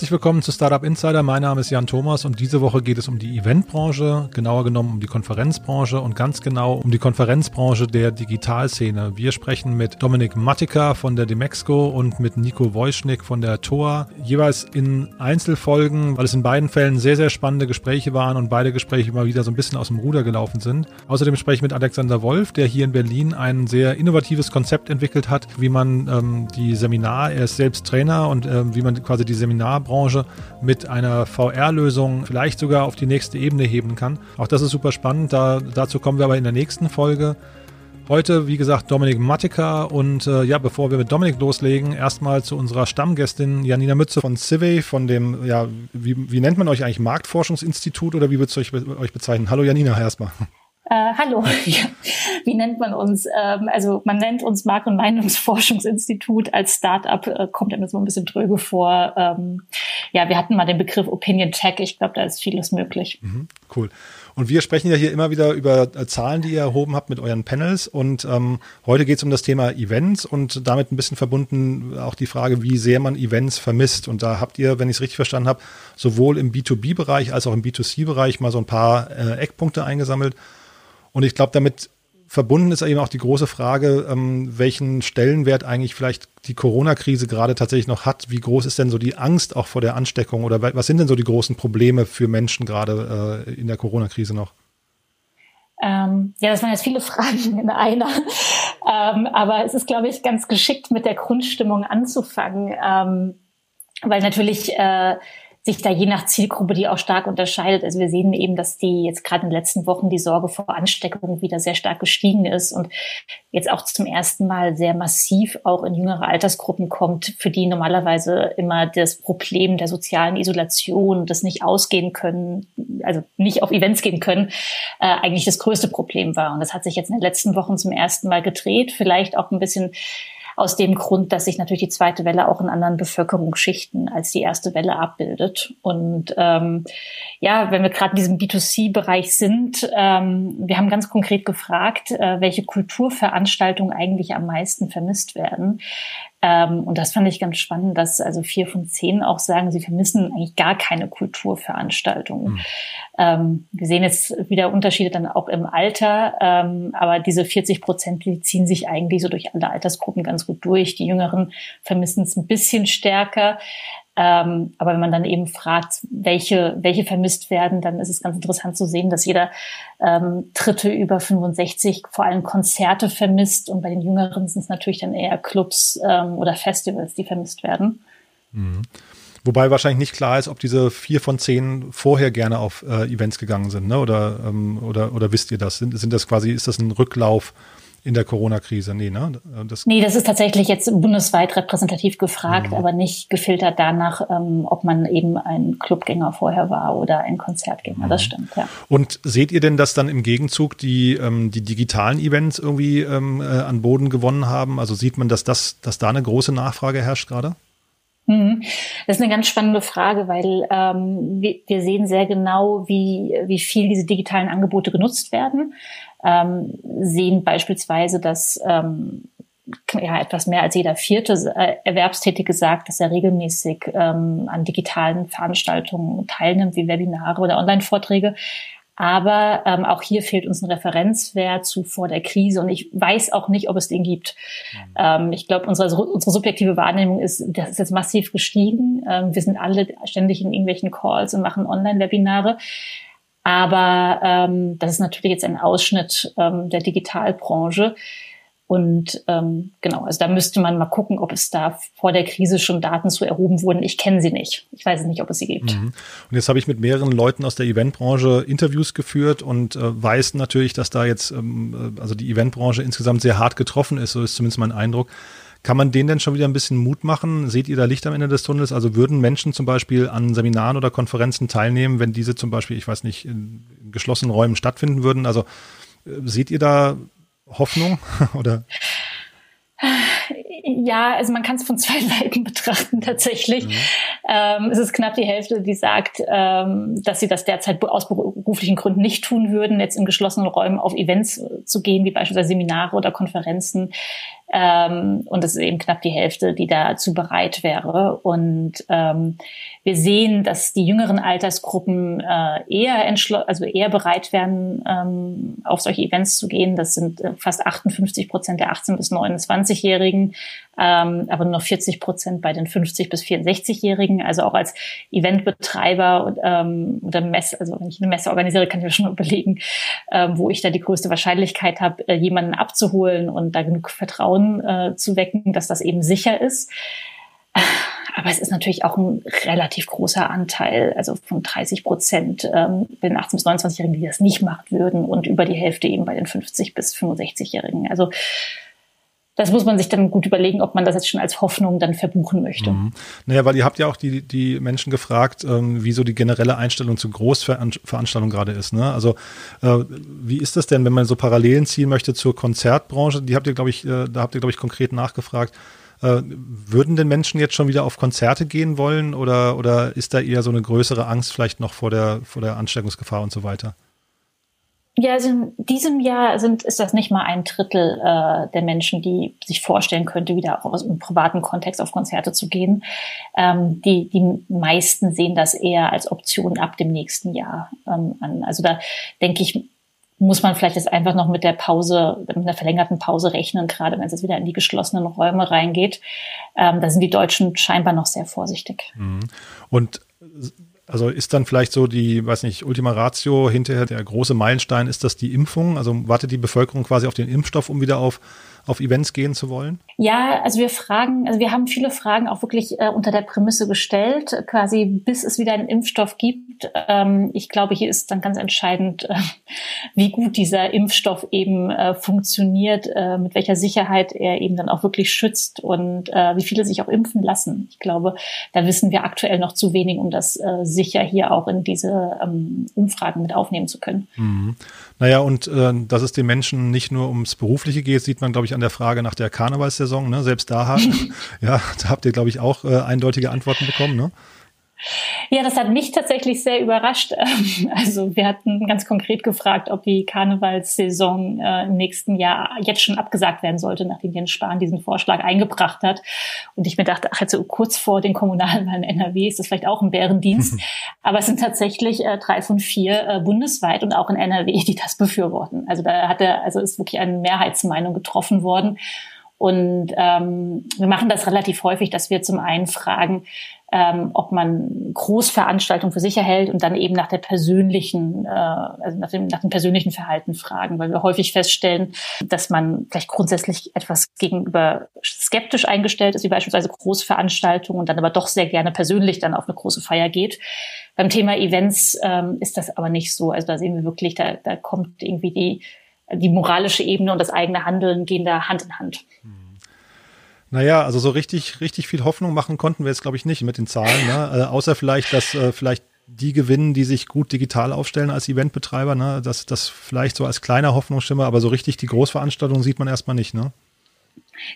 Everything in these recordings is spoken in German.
herzlich willkommen zu Startup Insider. Mein Name ist Jan Thomas und diese Woche geht es um die Eventbranche, genauer genommen um die Konferenzbranche und ganz genau um die Konferenzbranche der Digitalszene. Wir sprechen mit Dominik Mattika von der Demexco und mit Nico Wojschnick von der TOA, jeweils in Einzelfolgen, weil es in beiden Fällen sehr, sehr spannende Gespräche waren und beide Gespräche immer wieder so ein bisschen aus dem Ruder gelaufen sind. Außerdem spreche ich mit Alexander Wolf, der hier in Berlin ein sehr innovatives Konzept entwickelt hat, wie man ähm, die Seminar, er ist selbst Trainer und ähm, wie man quasi die Seminarbranche mit einer VR-Lösung vielleicht sogar auf die nächste Ebene heben kann. Auch das ist super spannend. Da, dazu kommen wir aber in der nächsten Folge. Heute, wie gesagt, Dominik Mattika und äh, ja, bevor wir mit Dominik loslegen, erstmal zu unserer Stammgästin Janina Mütze von Civey, von dem, ja, wie, wie nennt man euch eigentlich, Marktforschungsinstitut oder wie würdest du euch, euch bezeichnen? Hallo Janina, erstmal. Äh, hallo, wie nennt man uns? Ähm, also man nennt uns Markt- und Meinungsforschungsinstitut als Startup, äh, kommt einem so ein bisschen dröge vor. Ähm, ja, wir hatten mal den Begriff Opinion Tech. Ich glaube, da ist vieles möglich. Mhm, cool. Und wir sprechen ja hier immer wieder über äh, Zahlen, die ihr erhoben habt mit euren Panels. Und ähm, heute geht es um das Thema Events und damit ein bisschen verbunden auch die Frage, wie sehr man Events vermisst. Und da habt ihr, wenn ich es richtig verstanden habe, sowohl im B2B-Bereich als auch im B2C-Bereich mal so ein paar äh, Eckpunkte eingesammelt. Und ich glaube, damit verbunden ist eben auch die große Frage, ähm, welchen Stellenwert eigentlich vielleicht die Corona-Krise gerade tatsächlich noch hat. Wie groß ist denn so die Angst auch vor der Ansteckung oder was sind denn so die großen Probleme für Menschen gerade äh, in der Corona-Krise noch? Ähm, ja, das waren jetzt viele Fragen in einer. ähm, aber es ist, glaube ich, ganz geschickt, mit der Grundstimmung anzufangen, ähm, weil natürlich äh, sich da je nach Zielgruppe die auch stark unterscheidet. Also wir sehen eben, dass die jetzt gerade in den letzten Wochen die Sorge vor Ansteckung wieder sehr stark gestiegen ist und jetzt auch zum ersten Mal sehr massiv auch in jüngere Altersgruppen kommt, für die normalerweise immer das Problem der sozialen Isolation, das nicht ausgehen können, also nicht auf Events gehen können, äh, eigentlich das größte Problem war. Und das hat sich jetzt in den letzten Wochen zum ersten Mal gedreht, vielleicht auch ein bisschen aus dem Grund, dass sich natürlich die zweite Welle auch in anderen Bevölkerungsschichten als die erste Welle abbildet. Und ähm, ja, wenn wir gerade in diesem B2C-Bereich sind, ähm, wir haben ganz konkret gefragt, äh, welche Kulturveranstaltungen eigentlich am meisten vermisst werden. Ähm, und das fand ich ganz spannend, dass also vier von zehn auch sagen, sie vermissen eigentlich gar keine Kulturveranstaltungen. Mhm. Ähm, wir sehen jetzt wieder Unterschiede dann auch im Alter, ähm, aber diese 40 Prozent, die ziehen sich eigentlich so durch alle Altersgruppen ganz gut durch. Die Jüngeren vermissen es ein bisschen stärker. Ähm, aber wenn man dann eben fragt, welche, welche vermisst werden, dann ist es ganz interessant zu sehen, dass jeder ähm, Dritte über 65 vor allem Konzerte vermisst und bei den Jüngeren sind es natürlich dann eher Clubs ähm, oder Festivals, die vermisst werden. Mhm. Wobei wahrscheinlich nicht klar ist, ob diese vier von zehn vorher gerne auf äh, Events gegangen sind, ne? Oder, ähm, oder, oder wisst ihr das? Sind, sind das quasi, ist das ein Rücklauf in der Corona-Krise. Nee, ne? Das nee, das ist tatsächlich jetzt bundesweit repräsentativ gefragt, mhm. aber nicht gefiltert danach, ähm, ob man eben ein Clubgänger vorher war oder ein Konzertgänger. Mhm. Das stimmt, ja. Und seht ihr denn, dass dann im Gegenzug die, ähm, die digitalen Events irgendwie ähm, äh, an Boden gewonnen haben? Also sieht man, dass das, dass da eine große Nachfrage herrscht gerade? Mhm. Das ist eine ganz spannende Frage, weil ähm, wir, wir sehen sehr genau, wie, wie viel diese digitalen Angebote genutzt werden ähm, sehen beispielsweise, dass ähm, ja, etwas mehr als jeder vierte äh, Erwerbstätige sagt, dass er regelmäßig ähm, an digitalen Veranstaltungen teilnimmt, wie Webinare oder Online-Vorträge. Aber ähm, auch hier fehlt uns ein Referenzwert zu vor der Krise und ich weiß auch nicht, ob es den gibt. Mhm. Ähm, ich glaube, unsere, unsere subjektive Wahrnehmung ist, das ist jetzt massiv gestiegen. Ähm, wir sind alle ständig in irgendwelchen Calls und machen Online-Webinare. Aber ähm, das ist natürlich jetzt ein Ausschnitt ähm, der Digitalbranche. Und ähm, genau, also da müsste man mal gucken, ob es da vor der Krise schon Daten zu erhoben wurden. Ich kenne sie nicht. Ich weiß nicht, ob es sie gibt. Mhm. Und jetzt habe ich mit mehreren Leuten aus der Eventbranche Interviews geführt und äh, weiß natürlich, dass da jetzt, ähm, äh, also die Eventbranche insgesamt sehr hart getroffen ist. So ist zumindest mein Eindruck. Kann man denen denn schon wieder ein bisschen Mut machen? Seht ihr da Licht am Ende des Tunnels? Also würden Menschen zum Beispiel an Seminaren oder Konferenzen teilnehmen, wenn diese zum Beispiel, ich weiß nicht, in geschlossenen Räumen stattfinden würden? Also äh, seht ihr da Hoffnung oder? Ja, also man kann es von zwei Seiten betrachten tatsächlich. Mhm. Ähm, es ist knapp die Hälfte, die sagt, ähm, dass sie das derzeit aus beruflichen Gründen nicht tun würden, jetzt in geschlossenen Räumen auf Events zu gehen, wie beispielsweise Seminare oder Konferenzen. Ähm, und es ist eben knapp die Hälfte, die dazu bereit wäre. Und ähm, wir sehen, dass die jüngeren Altersgruppen äh, eher also eher bereit wären, ähm, auf solche Events zu gehen. Das sind äh, fast 58 Prozent der 18 bis 29-Jährigen, ähm, aber nur noch 40 Prozent bei den 50 bis 64-Jährigen. Also auch als Eventbetreiber ähm, oder Messe, also wenn ich eine Messe organisiere, kann ich mir schon überlegen, ähm, wo ich da die größte Wahrscheinlichkeit habe, äh, jemanden abzuholen und da genug Vertrauen äh, zu wecken, dass das eben sicher ist. Aber es ist natürlich auch ein relativ großer Anteil, also von 30 Prozent ähm, bei den 18- bis 29-Jährigen, die das nicht machen würden und über die Hälfte eben bei den 50- bis 65-Jährigen. Also das muss man sich dann gut überlegen, ob man das jetzt schon als Hoffnung dann verbuchen möchte. Mhm. Naja, weil ihr habt ja auch die, die Menschen gefragt, ähm, wie so die generelle Einstellung zu Großveranstaltungen gerade ist. Ne? Also äh, wie ist das denn, wenn man so Parallelen ziehen möchte zur Konzertbranche? Die habt ihr, glaube ich, äh, da habt ihr, glaube ich, konkret nachgefragt. Äh, würden denn Menschen jetzt schon wieder auf Konzerte gehen wollen oder, oder ist da eher so eine größere Angst vielleicht noch vor der, vor der Ansteckungsgefahr und so weiter? Ja, also in diesem Jahr sind, ist das nicht mal ein Drittel äh, der Menschen, die sich vorstellen könnte, wieder auch aus einem privaten Kontext auf Konzerte zu gehen. Ähm, die, die meisten sehen das eher als Option ab dem nächsten Jahr ähm, an. Also da denke ich, muss man vielleicht jetzt einfach noch mit der Pause, mit einer verlängerten Pause rechnen, gerade wenn es jetzt wieder in die geschlossenen Räume reingeht. Ähm, da sind die Deutschen scheinbar noch sehr vorsichtig. Mhm. Und also ist dann vielleicht so die, weiß nicht, Ultima Ratio hinterher der große Meilenstein, ist das die Impfung? Also wartet die Bevölkerung quasi auf den Impfstoff, um wieder auf auf Events gehen zu wollen? Ja, also wir fragen, also wir haben viele Fragen auch wirklich äh, unter der Prämisse gestellt, quasi bis es wieder einen Impfstoff gibt. Ähm, ich glaube, hier ist dann ganz entscheidend, äh, wie gut dieser Impfstoff eben äh, funktioniert, äh, mit welcher Sicherheit er eben dann auch wirklich schützt und äh, wie viele sich auch impfen lassen. Ich glaube, da wissen wir aktuell noch zu wenig, um das äh, sicher hier auch in diese ähm, Umfragen mit aufnehmen zu können. Mhm. Naja, und äh, dass es den Menschen nicht nur ums Berufliche geht, sieht man, glaube ich, an der Frage nach der Karnevalssaison. Ne? Selbst da, ja, da habt ihr, glaube ich, auch äh, eindeutige Antworten bekommen. Ne? Ja, das hat mich tatsächlich sehr überrascht. Also wir hatten ganz konkret gefragt, ob die Karnevalssaison äh, im nächsten Jahr jetzt schon abgesagt werden sollte, nachdem Jens Spahn diesen Vorschlag eingebracht hat. Und ich mir dachte, ach, jetzt so kurz vor den Kommunalwahlen NRW ist das vielleicht auch ein Bärendienst. Aber es sind tatsächlich äh, drei von vier äh, bundesweit und auch in NRW, die das befürworten. Also da hat er, also ist wirklich eine Mehrheitsmeinung getroffen worden. Und ähm, wir machen das relativ häufig, dass wir zum einen fragen, ähm, ob man Großveranstaltungen für sicher hält und dann eben nach der persönlichen, äh, also nach dem, nach dem persönlichen Verhalten fragen, weil wir häufig feststellen, dass man vielleicht grundsätzlich etwas gegenüber skeptisch eingestellt ist, wie beispielsweise Großveranstaltungen und dann aber doch sehr gerne persönlich dann auf eine große Feier geht. Beim Thema Events ähm, ist das aber nicht so. Also da sehen wir wirklich, da, da kommt irgendwie die, die moralische Ebene und das eigene Handeln gehen da Hand in Hand. Hm. Naja, also so richtig, richtig viel Hoffnung machen konnten wir jetzt, glaube ich, nicht mit den Zahlen. Ne? Äh, außer vielleicht, dass äh, vielleicht die gewinnen, die sich gut digital aufstellen als Eventbetreiber. Ne? Das, das vielleicht so als kleiner Hoffnungsschimmer, aber so richtig die Großveranstaltung sieht man erstmal nicht. Ne?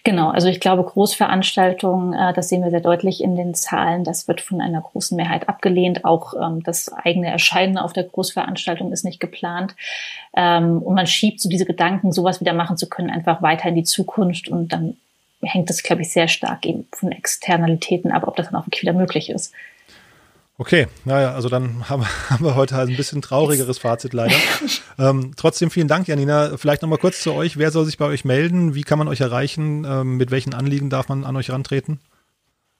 Genau, also ich glaube, Großveranstaltungen, äh, das sehen wir sehr deutlich in den Zahlen, das wird von einer großen Mehrheit abgelehnt. Auch ähm, das eigene Erscheinen auf der Großveranstaltung ist nicht geplant. Ähm, und man schiebt so diese Gedanken, sowas wieder machen zu können, einfach weiter in die Zukunft und dann hängt das, glaube ich, sehr stark eben von Externalitäten ab, ob das dann auch wirklich wieder möglich ist. Okay, naja, also dann haben, haben wir heute halt ein bisschen traurigeres Fazit leider. ähm, trotzdem vielen Dank, Janina. Vielleicht nochmal kurz zu euch. Wer soll sich bei euch melden? Wie kann man euch erreichen? Ähm, mit welchen Anliegen darf man an euch rantreten?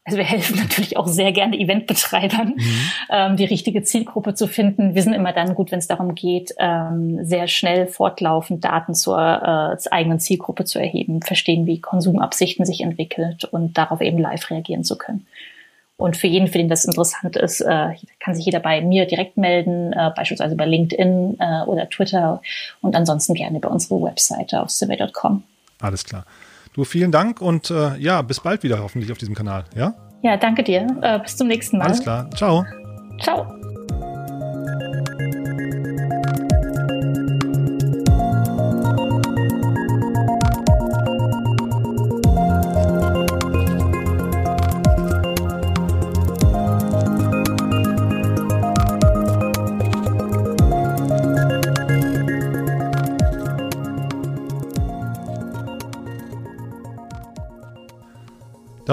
Also wir helfen natürlich auch sehr gerne Eventbetreibern, mhm. ähm, die richtige Zielgruppe zu finden. Wir sind immer dann gut, wenn es darum geht, ähm, sehr schnell fortlaufend Daten zur, äh, zur eigenen Zielgruppe zu erheben, verstehen, wie Konsumabsichten sich entwickelt und darauf eben live reagieren zu können. Und für jeden, für den das interessant ist, äh, kann sich jeder bei mir direkt melden, äh, beispielsweise bei LinkedIn äh, oder Twitter und ansonsten gerne bei unserer Webseite auf survey.com. Alles klar. Du, vielen Dank und äh, ja, bis bald wieder hoffentlich auf diesem Kanal. Ja? Ja, danke dir. Äh, bis zum nächsten Mal. Alles klar. Ciao. Ciao.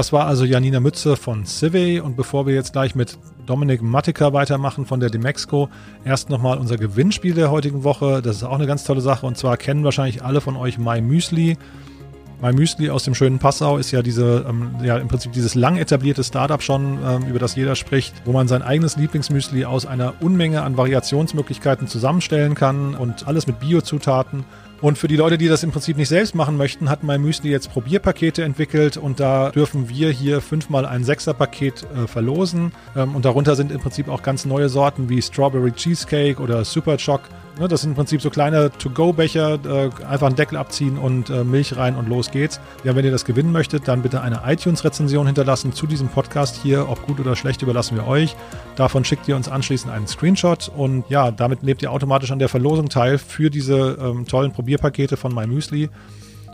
Das war also Janina Mütze von Civey und bevor wir jetzt gleich mit Dominik Mattika weitermachen von der Demexco, erst nochmal unser Gewinnspiel der heutigen Woche. Das ist auch eine ganz tolle Sache und zwar kennen wahrscheinlich alle von euch My Müsli. My Müsli aus dem schönen Passau ist ja diese, ähm, ja im Prinzip dieses lang etablierte Startup schon, ähm, über das jeder spricht, wo man sein eigenes Lieblingsmüsli aus einer Unmenge an Variationsmöglichkeiten zusammenstellen kann und alles mit Biozutaten. Und für die Leute, die das im Prinzip nicht selbst machen möchten, hat My Müsli jetzt Probierpakete entwickelt und da dürfen wir hier fünfmal ein Sechserpaket äh, verlosen. Ähm, und darunter sind im Prinzip auch ganz neue Sorten wie Strawberry Cheesecake oder Super Choc Ne, das sind im Prinzip so kleine To-Go-Becher, äh, einfach einen Deckel abziehen und äh, Milch rein und los geht's. Ja, wenn ihr das gewinnen möchtet, dann bitte eine iTunes-Rezension hinterlassen zu diesem Podcast hier. Ob gut oder schlecht, überlassen wir euch. Davon schickt ihr uns anschließend einen Screenshot und ja, damit nehmt ihr automatisch an der Verlosung teil für diese ähm, tollen Probierpakete von MyMüsli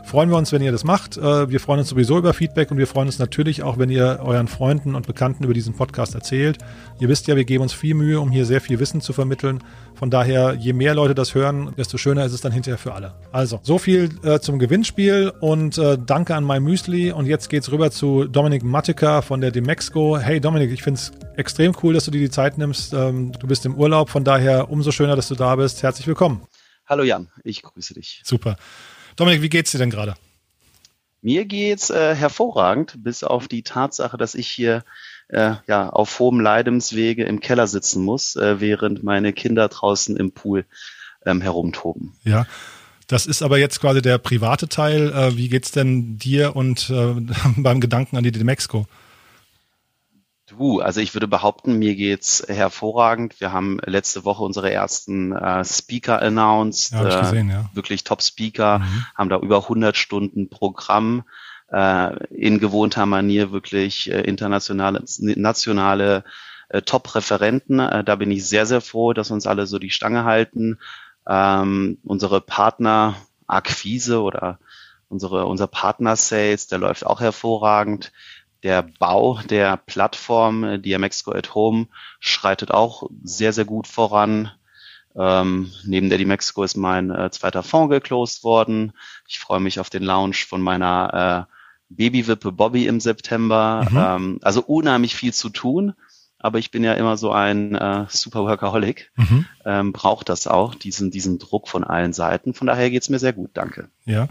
freuen wir uns, wenn ihr das macht. Äh, wir freuen uns sowieso über Feedback und wir freuen uns natürlich auch, wenn ihr euren Freunden und Bekannten über diesen Podcast erzählt. Ihr wisst ja, wir geben uns viel Mühe, um hier sehr viel Wissen zu vermitteln. Von daher, je mehr Leute das hören, desto schöner ist es dann hinterher für alle. Also, so viel äh, zum Gewinnspiel und äh, danke an MyMüsli. Und jetzt geht's rüber zu Dominik Mattika von der Demexco. Hey Dominik, ich finde es extrem cool, dass du dir die Zeit nimmst. Ähm, du bist im Urlaub, von daher umso schöner, dass du da bist. Herzlich willkommen. Hallo Jan, ich grüße dich. Super. Dominik, wie geht's dir denn gerade? Mir geht's äh, hervorragend, bis auf die Tatsache, dass ich hier äh, ja auf hohem Leidenswege im Keller sitzen muss, äh, während meine Kinder draußen im Pool ähm, herumtoben. Ja. Das ist aber jetzt quasi der private Teil. Äh, wie geht's denn dir und äh, beim Gedanken an die Demexco? Du, also ich würde behaupten, mir geht's hervorragend. Wir haben letzte Woche unsere ersten äh, Speaker announced. Ja, äh, gesehen, ja. Wirklich Top-Speaker, mhm. haben da über 100 Stunden Programm äh, in gewohnter Manier wirklich äh, internationale, nationale äh, Top-Referenten. Äh, da bin ich sehr, sehr froh, dass uns alle so die Stange halten. Ähm, unsere Partner Akquise oder unsere, unser Partner Sales, der läuft auch hervorragend. Der Bau der Plattform äh, DMXGO at Home schreitet auch sehr, sehr gut voran. Ähm, neben der DMXGO ist mein äh, zweiter Fonds geclosed worden. Ich freue mich auf den Launch von meiner äh, Babywippe Bobby im September. Mhm. Ähm, also unheimlich viel zu tun. Aber ich bin ja immer so ein äh, Super Workaholic, mhm. ähm, braucht das auch, diesen, diesen Druck von allen Seiten. Von daher geht's mir sehr gut, danke. Ja.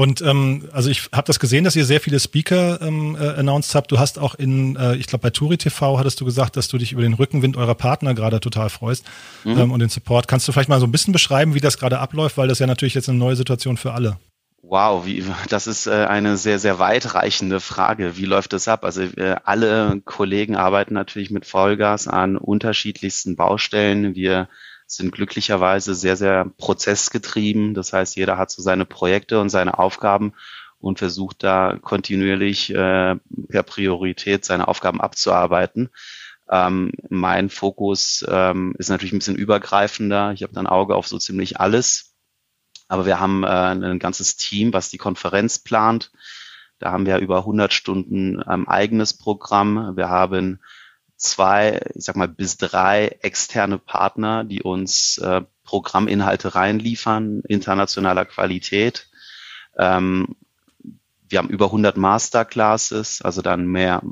Und ähm, also ich habe das gesehen, dass ihr sehr viele Speaker ähm, äh, announced habt. Du hast auch in, äh, ich glaube bei Turi TV hattest du gesagt, dass du dich über den Rückenwind eurer Partner gerade total freust mhm. ähm, und den Support. Kannst du vielleicht mal so ein bisschen beschreiben, wie das gerade abläuft, weil das ja natürlich jetzt eine neue Situation für alle. Wow, wie, das ist äh, eine sehr, sehr weitreichende Frage. Wie läuft das ab? Also äh, alle Kollegen arbeiten natürlich mit Vollgas an unterschiedlichsten Baustellen. Wir sind glücklicherweise sehr, sehr prozessgetrieben. Das heißt, jeder hat so seine Projekte und seine Aufgaben und versucht da kontinuierlich äh, per Priorität seine Aufgaben abzuarbeiten. Ähm, mein Fokus ähm, ist natürlich ein bisschen übergreifender. Ich habe ein Auge auf so ziemlich alles. Aber wir haben äh, ein ganzes Team, was die Konferenz plant. Da haben wir über 100 Stunden ähm, eigenes Programm. Wir haben zwei, ich sag mal, bis drei externe Partner, die uns äh, Programminhalte reinliefern, internationaler Qualität. Ähm, wir haben über 100 Masterclasses, also dann mehr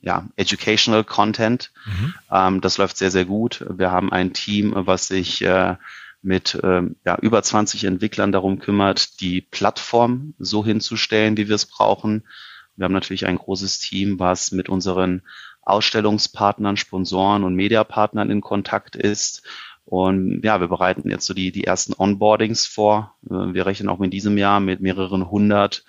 ja, educational Content. Mhm. Ähm, das läuft sehr, sehr gut. Wir haben ein Team, was sich äh, mit ähm, ja, über 20 Entwicklern darum kümmert, die Plattform so hinzustellen, wie wir es brauchen. Wir haben natürlich ein großes Team, was mit unseren Ausstellungspartnern, Sponsoren und Mediapartnern in Kontakt ist. Und ja, wir bereiten jetzt so die, die ersten Onboardings vor. Äh, wir rechnen auch in diesem Jahr mit mehreren hundert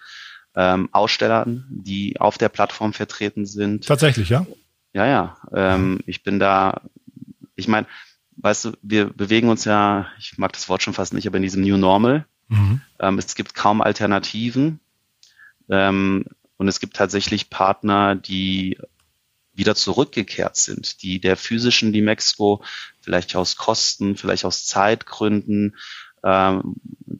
ähm, Ausstellern, die auf der Plattform vertreten sind. Tatsächlich, ja? Ja, ja. Ähm, ich bin da, ich meine, weißt du, wir bewegen uns ja, ich mag das Wort schon fast nicht, aber in diesem New Normal. Mhm. Ähm, es gibt kaum Alternativen. Ähm, und es gibt tatsächlich Partner, die wieder zurückgekehrt sind, die der physischen Dimexco vielleicht aus Kosten, vielleicht aus Zeitgründen ähm,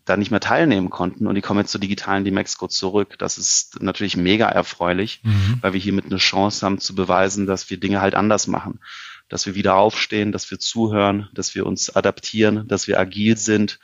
da nicht mehr teilnehmen konnten und die kommen jetzt zur digitalen Dimexco zurück. Das ist natürlich mega erfreulich, mhm. weil wir hiermit eine Chance haben zu beweisen, dass wir Dinge halt anders machen, dass wir wieder aufstehen, dass wir zuhören, dass wir uns adaptieren, dass wir agil sind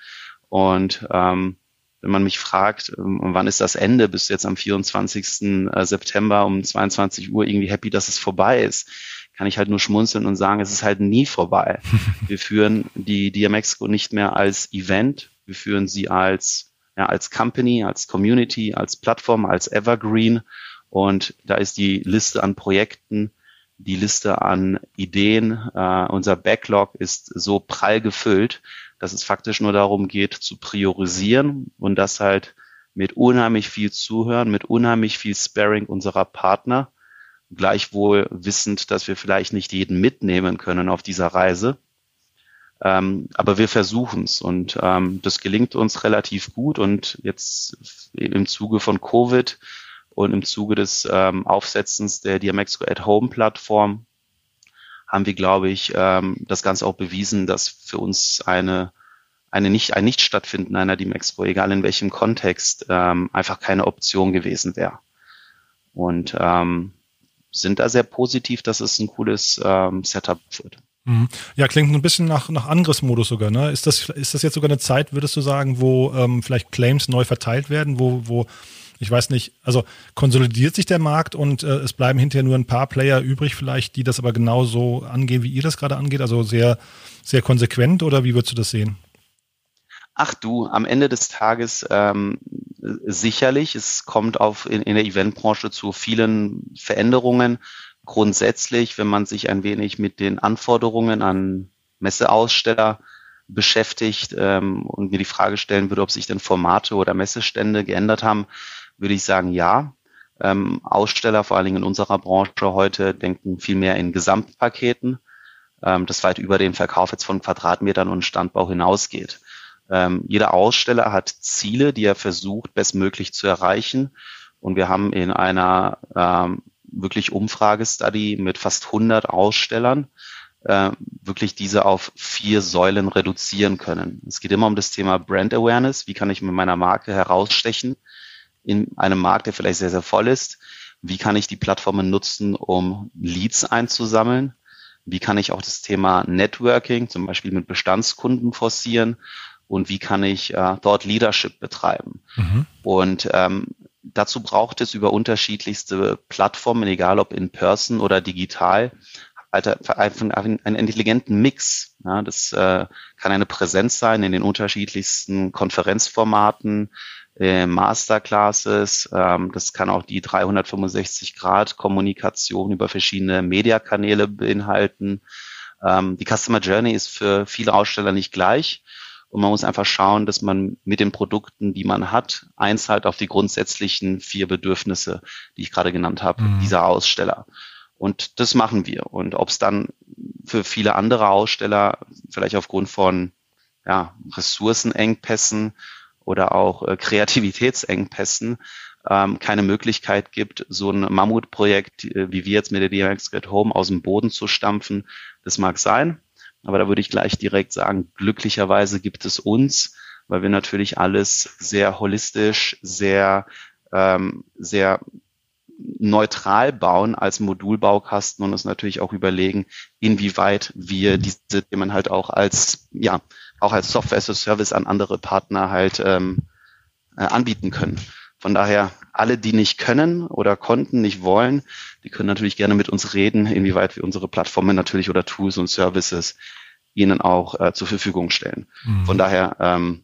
und ähm, wenn man mich fragt, ähm, wann ist das Ende, bis jetzt am 24. Äh, September um 22 Uhr irgendwie happy, dass es vorbei ist, kann ich halt nur schmunzeln und sagen, es ist halt nie vorbei. Wir führen die DMX-Co nicht mehr als Event, wir führen sie als, ja, als Company, als Community, als Plattform, als Evergreen. Und da ist die Liste an Projekten, die Liste an Ideen, äh, unser Backlog ist so prall gefüllt, dass es faktisch nur darum geht, zu priorisieren und das halt mit unheimlich viel Zuhören, mit unheimlich viel Sparing unserer Partner, gleichwohl wissend, dass wir vielleicht nicht jeden mitnehmen können auf dieser Reise. Ähm, aber wir versuchen es und ähm, das gelingt uns relativ gut und jetzt im Zuge von Covid und im Zuge des ähm, Aufsetzens der DMX at Home Plattform haben wir, glaube ich, ähm, das Ganze auch bewiesen, dass für uns eine, eine nicht, ein Nicht-Stattfinden einer Team Expo, egal in welchem Kontext, ähm, einfach keine Option gewesen wäre. Und ähm, sind da sehr positiv, dass es ein cooles ähm, Setup wird. Mhm. Ja, klingt ein bisschen nach, nach Angriffsmodus sogar. Ne? Ist, das, ist das jetzt sogar eine Zeit, würdest du sagen, wo ähm, vielleicht Claims neu verteilt werden, wo, wo ich weiß nicht, also konsolidiert sich der Markt und äh, es bleiben hinterher nur ein paar Player übrig vielleicht, die das aber genauso angehen, wie ihr das gerade angeht, also sehr, sehr konsequent oder wie würdest du das sehen? Ach du, am Ende des Tages ähm, sicherlich. Es kommt auf in, in der Eventbranche zu vielen Veränderungen. Grundsätzlich, wenn man sich ein wenig mit den Anforderungen an Messeaussteller beschäftigt ähm, und mir die Frage stellen würde, ob sich denn Formate oder Messestände geändert haben, würde ich sagen, ja. Ähm, Aussteller, vor allen Dingen in unserer Branche heute, denken viel mehr in Gesamtpaketen, ähm, das weit über den Verkauf jetzt von Quadratmetern und Standbau hinausgeht. Ähm, jeder Aussteller hat Ziele, die er versucht, bestmöglich zu erreichen. Und wir haben in einer ähm, wirklich Umfragestudy mit fast 100 Ausstellern äh, wirklich diese auf vier Säulen reduzieren können. Es geht immer um das Thema Brand Awareness. Wie kann ich mit meiner Marke herausstechen? In einem Markt, der vielleicht sehr, sehr voll ist. Wie kann ich die Plattformen nutzen, um Leads einzusammeln? Wie kann ich auch das Thema Networking, zum Beispiel mit Bestandskunden forcieren? Und wie kann ich äh, dort Leadership betreiben? Mhm. Und ähm, dazu braucht es über unterschiedlichste Plattformen, egal ob in Person oder digital, einen, einen intelligenten Mix. Ja, das äh, kann eine Präsenz sein in den unterschiedlichsten Konferenzformaten, äh, Masterclasses. Ähm, das kann auch die 365-Grad-Kommunikation über verschiedene Mediakanäle beinhalten. Ähm, die Customer Journey ist für viele Aussteller nicht gleich. Und man muss einfach schauen, dass man mit den Produkten, die man hat, einzahlt auf die grundsätzlichen vier Bedürfnisse, die ich gerade genannt habe, mhm. dieser Aussteller. Und das machen wir. Und ob es dann für viele andere Aussteller vielleicht aufgrund von ja, Ressourcenengpässen oder auch äh, Kreativitätsengpässen ähm, keine Möglichkeit gibt, so ein Mammutprojekt, äh, wie wir jetzt mit der DMX Get Home aus dem Boden zu stampfen. Das mag sein, aber da würde ich gleich direkt sagen, glücklicherweise gibt es uns, weil wir natürlich alles sehr holistisch, sehr, ähm, sehr neutral bauen als Modulbaukasten und uns natürlich auch überlegen, inwieweit wir diese Themen halt auch als, ja, auch als Software as a Service an andere Partner halt ähm, äh, anbieten können. Von daher, alle, die nicht können oder konnten, nicht wollen, die können natürlich gerne mit uns reden, inwieweit wir unsere Plattformen natürlich oder Tools und Services ihnen auch äh, zur Verfügung stellen. Mhm. Von daher ähm,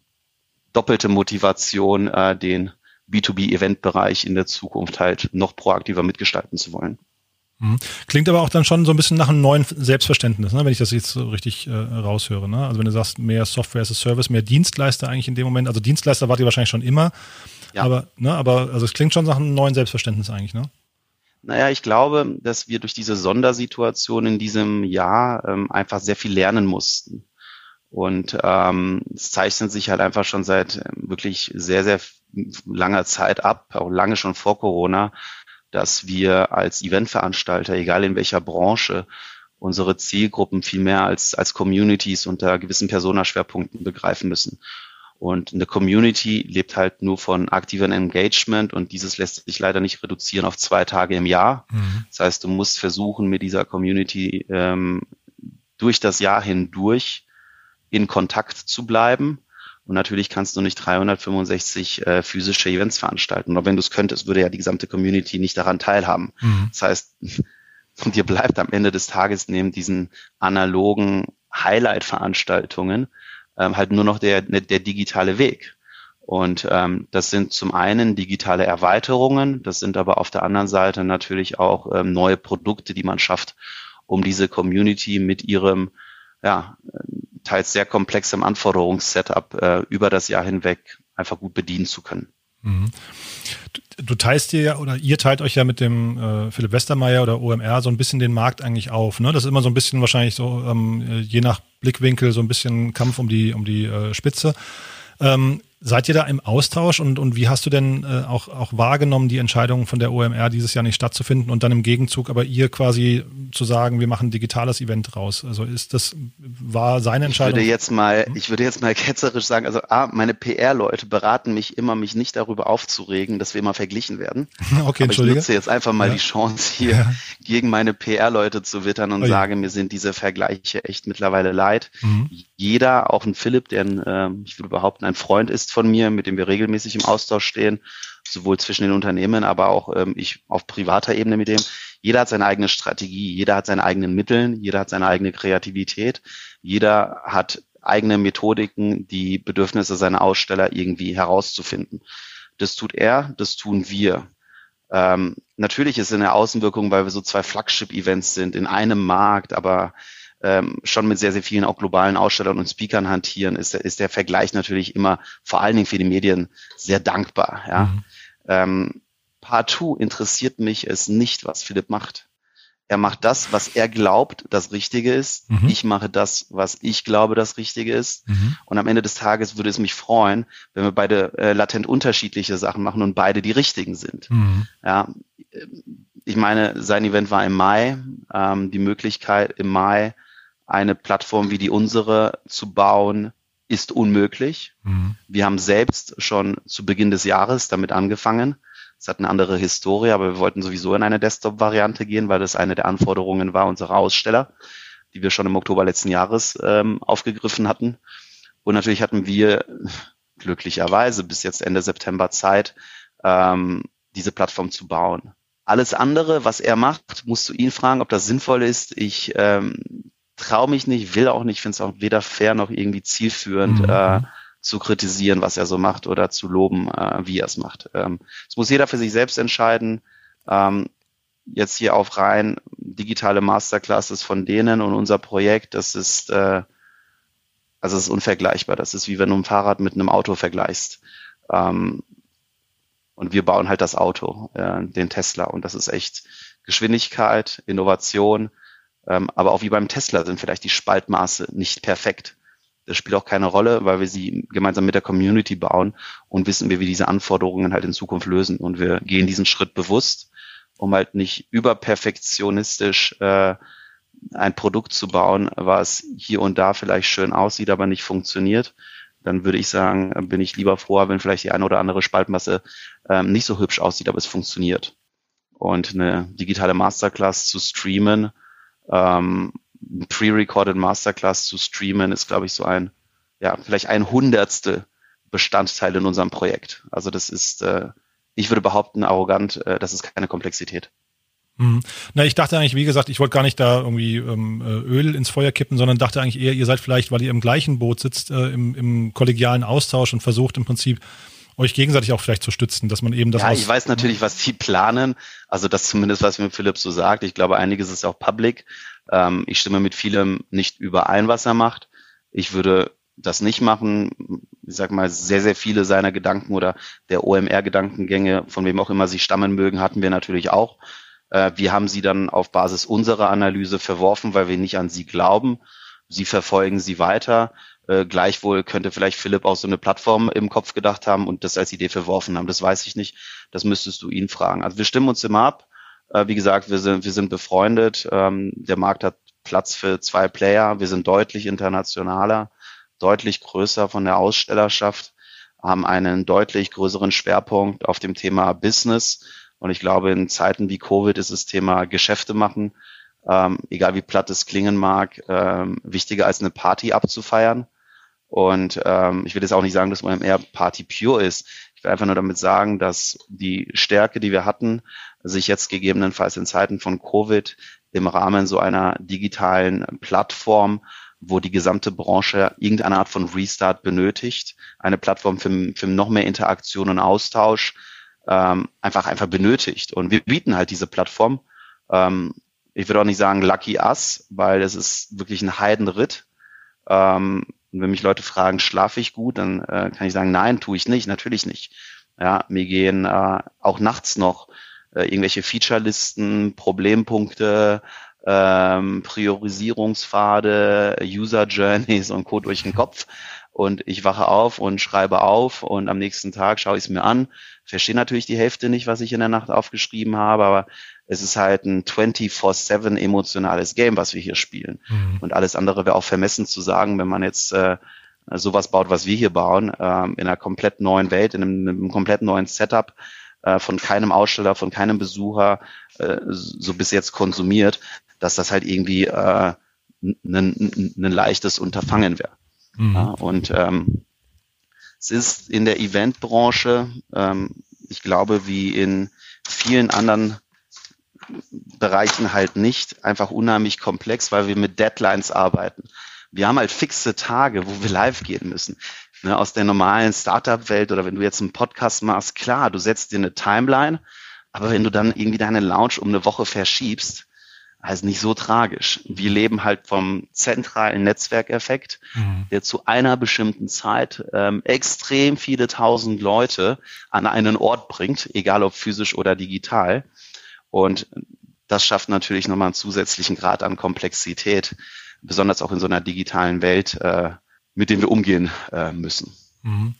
doppelte Motivation, äh, den B2B-Event-Bereich in der Zukunft halt noch proaktiver mitgestalten zu wollen. Mhm. Klingt aber auch dann schon so ein bisschen nach einem neuen Selbstverständnis, ne? wenn ich das jetzt so richtig äh, raushöre. Ne? Also wenn du sagst, mehr Software as a Service, mehr Dienstleister eigentlich in dem Moment. Also Dienstleister wart ihr wahrscheinlich schon immer. Ja. Aber, ne, aber also es klingt schon nach einem neuen Selbstverständnis eigentlich, ne? Naja, ich glaube, dass wir durch diese Sondersituation in diesem Jahr ähm, einfach sehr viel lernen mussten. Und ähm, es zeichnet sich halt einfach schon seit ähm, wirklich sehr, sehr langer Zeit ab, auch lange schon vor Corona, dass wir als Eventveranstalter, egal in welcher Branche, unsere Zielgruppen viel mehr als, als Communities unter gewissen Personaschwerpunkten begreifen müssen. Und eine Community lebt halt nur von aktivem Engagement und dieses lässt sich leider nicht reduzieren auf zwei Tage im Jahr. Mhm. Das heißt, du musst versuchen, mit dieser Community ähm, durch das Jahr hindurch in Kontakt zu bleiben Und natürlich kannst du nicht 365 äh, physische Events veranstalten. Und wenn du es könntest, würde ja die gesamte Community nicht daran teilhaben. Mhm. Das heißt, dir bleibt am Ende des Tages neben diesen analogen Highlight-Veranstaltungen ähm, halt nur noch der, der digitale Weg. Und ähm, das sind zum einen digitale Erweiterungen, das sind aber auf der anderen Seite natürlich auch ähm, neue Produkte, die man schafft, um diese Community mit ihrem ja, teils sehr komplexem Anforderungssetup äh, über das Jahr hinweg einfach gut bedienen zu können. Mhm. Du, du teilst dir ja oder ihr teilt euch ja mit dem äh, Philipp Westermeier oder OMR so ein bisschen den Markt eigentlich auf. Ne? Das ist immer so ein bisschen wahrscheinlich so, ähm, je nach Blickwinkel, so ein bisschen Kampf um die, um die äh, Spitze. Ähm, Seid ihr da im Austausch und, und wie hast du denn äh, auch, auch wahrgenommen, die Entscheidung von der OMR dieses Jahr nicht stattzufinden und dann im Gegenzug aber ihr quasi zu sagen, wir machen ein digitales Event raus? Also ist das, war seine Entscheidung? Ich würde jetzt mal, hm? ich würde jetzt mal ketzerisch sagen, also A, meine PR-Leute beraten mich immer, mich nicht darüber aufzuregen, dass wir immer verglichen werden. Okay, aber ich nutze jetzt einfach mal ja. die Chance hier ja. gegen meine PR-Leute zu wittern und oh, sage, mir sind diese Vergleiche echt mittlerweile leid. Mhm. Jeder, auch ein Philipp, der ein, äh, ich würde behaupten, ein Freund ist, von mir, mit dem wir regelmäßig im Austausch stehen, sowohl zwischen den Unternehmen, aber auch ähm, ich auf privater Ebene mit dem. Jeder hat seine eigene Strategie, jeder hat seine eigenen Mitteln, jeder hat seine eigene Kreativität, jeder hat eigene Methodiken, die Bedürfnisse seiner Aussteller irgendwie herauszufinden. Das tut er, das tun wir. Ähm, natürlich ist es eine Außenwirkung, weil wir so zwei Flagship-Events sind in einem Markt, aber ähm, schon mit sehr, sehr vielen auch globalen Ausstellern und Speakern hantieren, ist, ist der Vergleich natürlich immer vor allen Dingen für die Medien sehr dankbar. Ja. Mhm. Ähm, partout interessiert mich es nicht, was Philipp macht. Er macht das, was er glaubt, das Richtige ist. Mhm. Ich mache das, was ich glaube, das Richtige ist. Mhm. Und am Ende des Tages würde es mich freuen, wenn wir beide äh, latent unterschiedliche Sachen machen und beide die richtigen sind. Mhm. Ja, ich meine, sein Event war im Mai. Ähm, die Möglichkeit im Mai eine Plattform wie die unsere zu bauen, ist unmöglich. Mhm. Wir haben selbst schon zu Beginn des Jahres damit angefangen. Es hat eine andere Historie, aber wir wollten sowieso in eine Desktop-Variante gehen, weil das eine der Anforderungen war unserer Aussteller, die wir schon im Oktober letzten Jahres ähm, aufgegriffen hatten. Und natürlich hatten wir glücklicherweise bis jetzt Ende September Zeit, ähm, diese Plattform zu bauen. Alles andere, was er macht, musst du ihn fragen, ob das sinnvoll ist. Ich ähm, traue mich nicht, will auch nicht, finde es auch weder fair noch irgendwie zielführend, mhm. äh, zu kritisieren, was er so macht oder zu loben, äh, wie er es macht. Ähm, das muss jeder für sich selbst entscheiden. Ähm, jetzt hier auf rein digitale Masterclasses von denen und unser Projekt, das ist, äh, also es ist unvergleichbar. Das ist wie wenn du ein Fahrrad mit einem Auto vergleichst. Ähm, und wir bauen halt das Auto, äh, den Tesla. Und das ist echt Geschwindigkeit, Innovation, ähm, aber auch wie beim Tesla sind vielleicht die Spaltmaße nicht perfekt. Das spielt auch keine Rolle, weil wir sie gemeinsam mit der Community bauen und wissen, wie wir diese Anforderungen halt in Zukunft lösen. Und wir gehen diesen Schritt bewusst, um halt nicht überperfektionistisch äh, ein Produkt zu bauen, was hier und da vielleicht schön aussieht, aber nicht funktioniert. Dann würde ich sagen, bin ich lieber froh, wenn vielleicht die eine oder andere Spaltmasse ähm, nicht so hübsch aussieht, aber es funktioniert. Und eine digitale Masterclass zu streamen, ähm, pre-recorded Masterclass zu streamen, ist, glaube ich, so ein, ja, vielleicht ein Hundertstel Bestandteil in unserem Projekt. Also das ist, äh, ich würde behaupten, arrogant, äh, das ist keine Komplexität. Mhm. Na, ich dachte eigentlich, wie gesagt, ich wollte gar nicht da irgendwie ähm, äh, Öl ins Feuer kippen, sondern dachte eigentlich eher, ihr seid vielleicht, weil ihr im gleichen Boot sitzt, äh, im, im kollegialen Austausch und versucht im Prinzip euch gegenseitig auch vielleicht zu stützen, dass man eben das Ja, ich weiß natürlich, was die planen. Also das zumindest, was mir Philipp so sagt. Ich glaube, einiges ist auch public. Ähm, ich stimme mit vielem nicht überein, was er macht. Ich würde das nicht machen. Ich sag mal, sehr, sehr viele seiner Gedanken oder der OMR-Gedankengänge, von wem auch immer sie stammen mögen, hatten wir natürlich auch. Äh, wir haben sie dann auf Basis unserer Analyse verworfen, weil wir nicht an sie glauben. Sie verfolgen sie weiter. Äh, gleichwohl könnte vielleicht Philipp auch so eine Plattform im Kopf gedacht haben und das als Idee verworfen haben. Das weiß ich nicht. Das müsstest du ihn fragen. Also wir stimmen uns immer ab. Äh, wie gesagt, wir sind, wir sind befreundet. Ähm, der Markt hat Platz für zwei Player. Wir sind deutlich internationaler, deutlich größer von der Ausstellerschaft, haben einen deutlich größeren Schwerpunkt auf dem Thema Business. Und ich glaube, in Zeiten wie Covid ist das Thema Geschäfte machen, ähm, egal wie platt es klingen mag, ähm, wichtiger als eine Party abzufeiern. Und ähm, ich will jetzt auch nicht sagen, dass OMR Party Pure ist. Ich will einfach nur damit sagen, dass die Stärke, die wir hatten, sich jetzt gegebenenfalls in Zeiten von Covid im Rahmen so einer digitalen Plattform, wo die gesamte Branche irgendeine Art von Restart benötigt, eine Plattform für, für noch mehr Interaktion und Austausch ähm, einfach einfach benötigt. Und wir bieten halt diese Plattform. Ähm, ich würde auch nicht sagen Lucky Us, weil es ist wirklich ein Heidenritt. Ähm, und wenn mich Leute fragen, schlafe ich gut, dann äh, kann ich sagen, nein, tue ich nicht, natürlich nicht. Ja, mir gehen äh, auch nachts noch äh, irgendwelche Featurelisten, Problempunkte, ähm, Priorisierungspfade, User Journeys und Co. durch den Kopf. Und ich wache auf und schreibe auf und am nächsten Tag schaue ich es mir an. Verstehe natürlich die Hälfte nicht, was ich in der Nacht aufgeschrieben habe, aber es ist halt ein 24-7 emotionales Game, was wir hier spielen. Mhm. Und alles andere wäre auch vermessen zu sagen, wenn man jetzt äh, sowas baut, was wir hier bauen, äh, in einer komplett neuen Welt, in einem, einem komplett neuen Setup, äh, von keinem Aussteller, von keinem Besucher äh, so bis jetzt konsumiert, dass das halt irgendwie äh, ein, leichtes Unterfangen wäre. Mhm. Ja, und ähm, es ist in der Eventbranche, ähm, ich glaube, wie in vielen anderen Bereichen halt nicht, einfach unheimlich komplex, weil wir mit Deadlines arbeiten. Wir haben halt fixe Tage, wo wir live gehen müssen ne, aus der normalen Startup-Welt oder wenn du jetzt einen Podcast machst, klar, du setzt dir eine Timeline, aber wenn du dann irgendwie deine Launch um eine Woche verschiebst, also nicht so tragisch. Wir leben halt vom zentralen Netzwerkeffekt, mhm. der zu einer bestimmten Zeit ähm, extrem viele tausend Leute an einen Ort bringt, egal ob physisch oder digital. Und das schafft natürlich nochmal einen zusätzlichen Grad an Komplexität, besonders auch in so einer digitalen Welt, äh, mit dem wir umgehen äh, müssen. Mhm.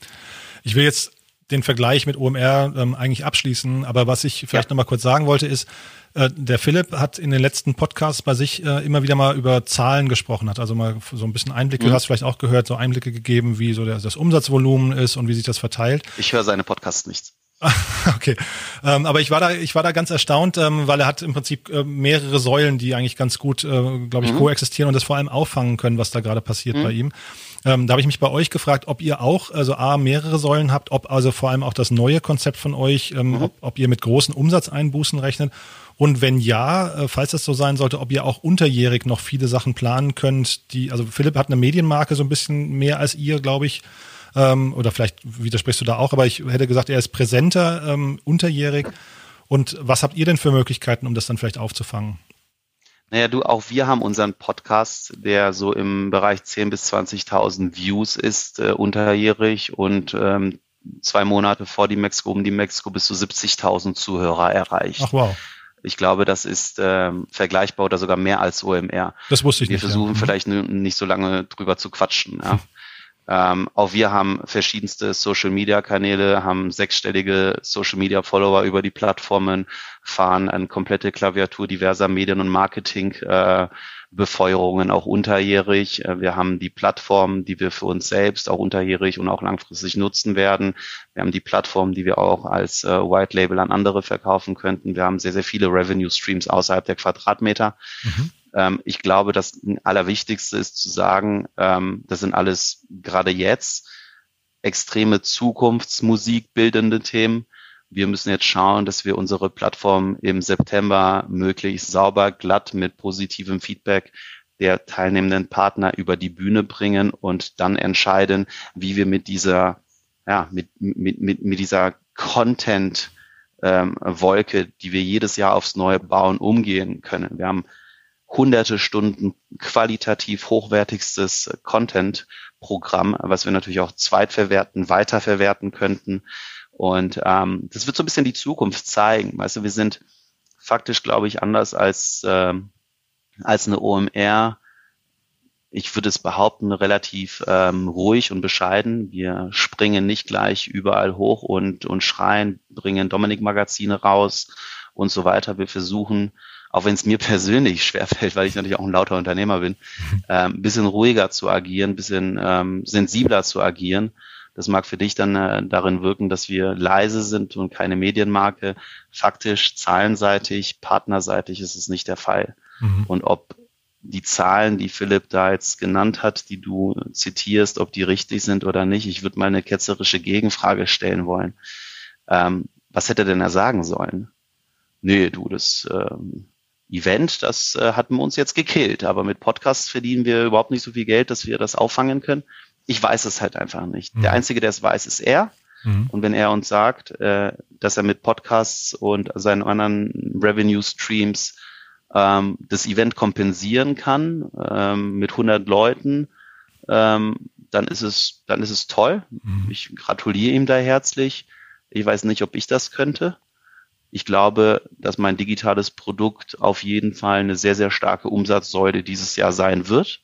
Ich will jetzt den Vergleich mit OMR ähm, eigentlich abschließen, aber was ich vielleicht ja. nochmal kurz sagen wollte ist, äh, der Philipp hat in den letzten Podcasts bei sich äh, immer wieder mal über Zahlen gesprochen, hat also mal so ein bisschen Einblicke, mhm. du hast vielleicht auch gehört, so Einblicke gegeben, wie so der, das Umsatzvolumen ist und wie sich das verteilt. Ich höre seine Podcasts nicht. okay, ähm, aber ich war da, ich war da ganz erstaunt, ähm, weil er hat im Prinzip äh, mehrere Säulen, die eigentlich ganz gut, äh, glaube ich, mhm. koexistieren und das vor allem auffangen können, was da gerade passiert mhm. bei ihm. Ähm, da habe ich mich bei euch gefragt, ob ihr auch, also A, mehrere Säulen habt, ob also vor allem auch das neue Konzept von euch, ähm, mhm. ob, ob ihr mit großen Umsatzeinbußen rechnet. Und wenn ja, äh, falls das so sein sollte, ob ihr auch unterjährig noch viele Sachen planen könnt, die, also Philipp hat eine Medienmarke so ein bisschen mehr als ihr, glaube ich. Ähm, oder vielleicht widersprichst du da auch, aber ich hätte gesagt, er ist präsenter, ähm, unterjährig. Und was habt ihr denn für Möglichkeiten, um das dann vielleicht aufzufangen? Naja, du, auch wir haben unseren Podcast, der so im Bereich 10.000 bis 20.000 Views ist, äh, unterjährig und ähm, zwei Monate vor die Mexiko, um die Mexiko bis zu 70.000 Zuhörer erreicht. Ach wow. Ich glaube, das ist ähm, vergleichbar oder sogar mehr als OMR. Das wusste ich wir nicht. Wir versuchen ja. Mhm. vielleicht nicht so lange drüber zu quatschen. Ja. Ähm, auch wir haben verschiedenste Social Media Kanäle, haben sechsstellige Social Media Follower über die Plattformen, fahren eine komplette Klaviatur diverser Medien und Marketing äh, auch unterjährig. Äh, wir haben die Plattformen, die wir für uns selbst auch unterjährig und auch langfristig nutzen werden. Wir haben die Plattformen, die wir auch als äh, White Label an andere verkaufen könnten. Wir haben sehr, sehr viele Revenue Streams außerhalb der Quadratmeter. Mhm. Ähm, ich glaube, das Allerwichtigste ist zu sagen, ähm, das sind alles gerade jetzt extreme Zukunftsmusik bildende Themen. Wir müssen jetzt schauen, dass wir unsere Plattform im September möglichst sauber, glatt mit positivem Feedback der teilnehmenden Partner über die Bühne bringen und dann entscheiden, wie wir mit dieser, ja, mit, mit, mit, mit dieser Content ähm, Wolke, die wir jedes Jahr aufs Neue bauen, umgehen können. Wir haben hunderte Stunden qualitativ hochwertigstes Content-Programm, was wir natürlich auch zweitverwerten, weiterverwerten könnten. Und ähm, das wird so ein bisschen die Zukunft zeigen. Weißt du, wir sind faktisch, glaube ich, anders als, äh, als eine OMR. Ich würde es behaupten, relativ ähm, ruhig und bescheiden. Wir springen nicht gleich überall hoch und, und schreien, bringen Dominik-Magazine raus und so weiter. Wir versuchen auch wenn es mir persönlich schwerfällt, weil ich natürlich auch ein lauter Unternehmer bin, ähm, ein bisschen ruhiger zu agieren, ein bisschen ähm, sensibler zu agieren. Das mag für dich dann äh, darin wirken, dass wir leise sind und keine Medienmarke. Faktisch, zahlenseitig, partnerseitig ist es nicht der Fall. Mhm. Und ob die Zahlen, die Philipp da jetzt genannt hat, die du zitierst, ob die richtig sind oder nicht. Ich würde mal eine ketzerische Gegenfrage stellen wollen. Ähm, was hätte denn er sagen sollen? Nee, du, das ähm, Event, das äh, hatten wir uns jetzt gekillt, aber mit Podcasts verdienen wir überhaupt nicht so viel Geld, dass wir das auffangen können. Ich weiß es halt einfach nicht. Mhm. Der Einzige, der es weiß, ist er. Mhm. Und wenn er uns sagt, äh, dass er mit Podcasts und seinen anderen Revenue Streams ähm, das Event kompensieren kann ähm, mit 100 Leuten, ähm, dann ist es, dann ist es toll. Mhm. Ich gratuliere ihm da herzlich. Ich weiß nicht, ob ich das könnte. Ich glaube, dass mein digitales Produkt auf jeden Fall eine sehr, sehr starke Umsatzsäule dieses Jahr sein wird.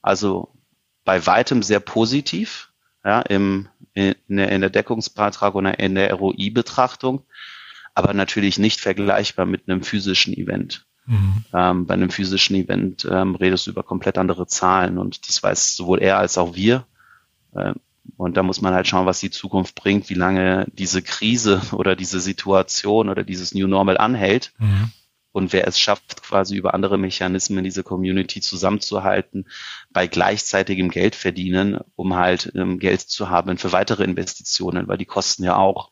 Also bei weitem sehr positiv, ja, im, in, der, in der Deckungsbeitrag oder in der ROI-Betrachtung, aber natürlich nicht vergleichbar mit einem physischen Event. Mhm. Ähm, bei einem physischen Event ähm, redest du über komplett andere Zahlen und das weiß sowohl er als auch wir. Ähm, und da muss man halt schauen, was die Zukunft bringt, wie lange diese Krise oder diese Situation oder dieses New Normal anhält. Mhm. Und wer es schafft, quasi über andere Mechanismen diese Community zusammenzuhalten, bei gleichzeitigem Geld verdienen, um halt ähm, Geld zu haben für weitere Investitionen, weil die kosten ja auch.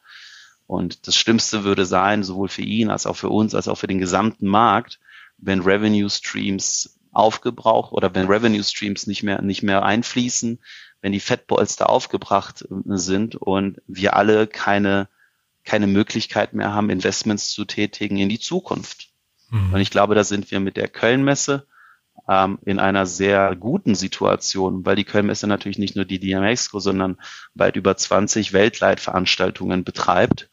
Und das Schlimmste würde sein, sowohl für ihn als auch für uns, als auch für den gesamten Markt, wenn Revenue Streams aufgebraucht oder wenn Revenue Streams nicht mehr, nicht mehr einfließen, wenn die Fettbolster aufgebracht äh, sind und wir alle keine, keine Möglichkeit mehr haben, Investments zu tätigen in die Zukunft. Mhm. Und ich glaube, da sind wir mit der Kölnmesse ähm, in einer sehr guten Situation, weil die Kölnmesse natürlich nicht nur die DMX, sondern weit über 20 Weltleitveranstaltungen betreibt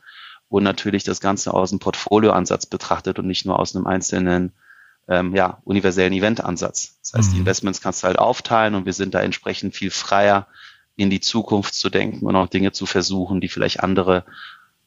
und natürlich das Ganze aus dem Portfolioansatz betrachtet und nicht nur aus einem einzelnen ähm, ja, universellen Eventansatz. Das heißt, mhm. die Investments kannst du halt aufteilen und wir sind da entsprechend viel freier, in die Zukunft zu denken und auch Dinge zu versuchen, die vielleicht andere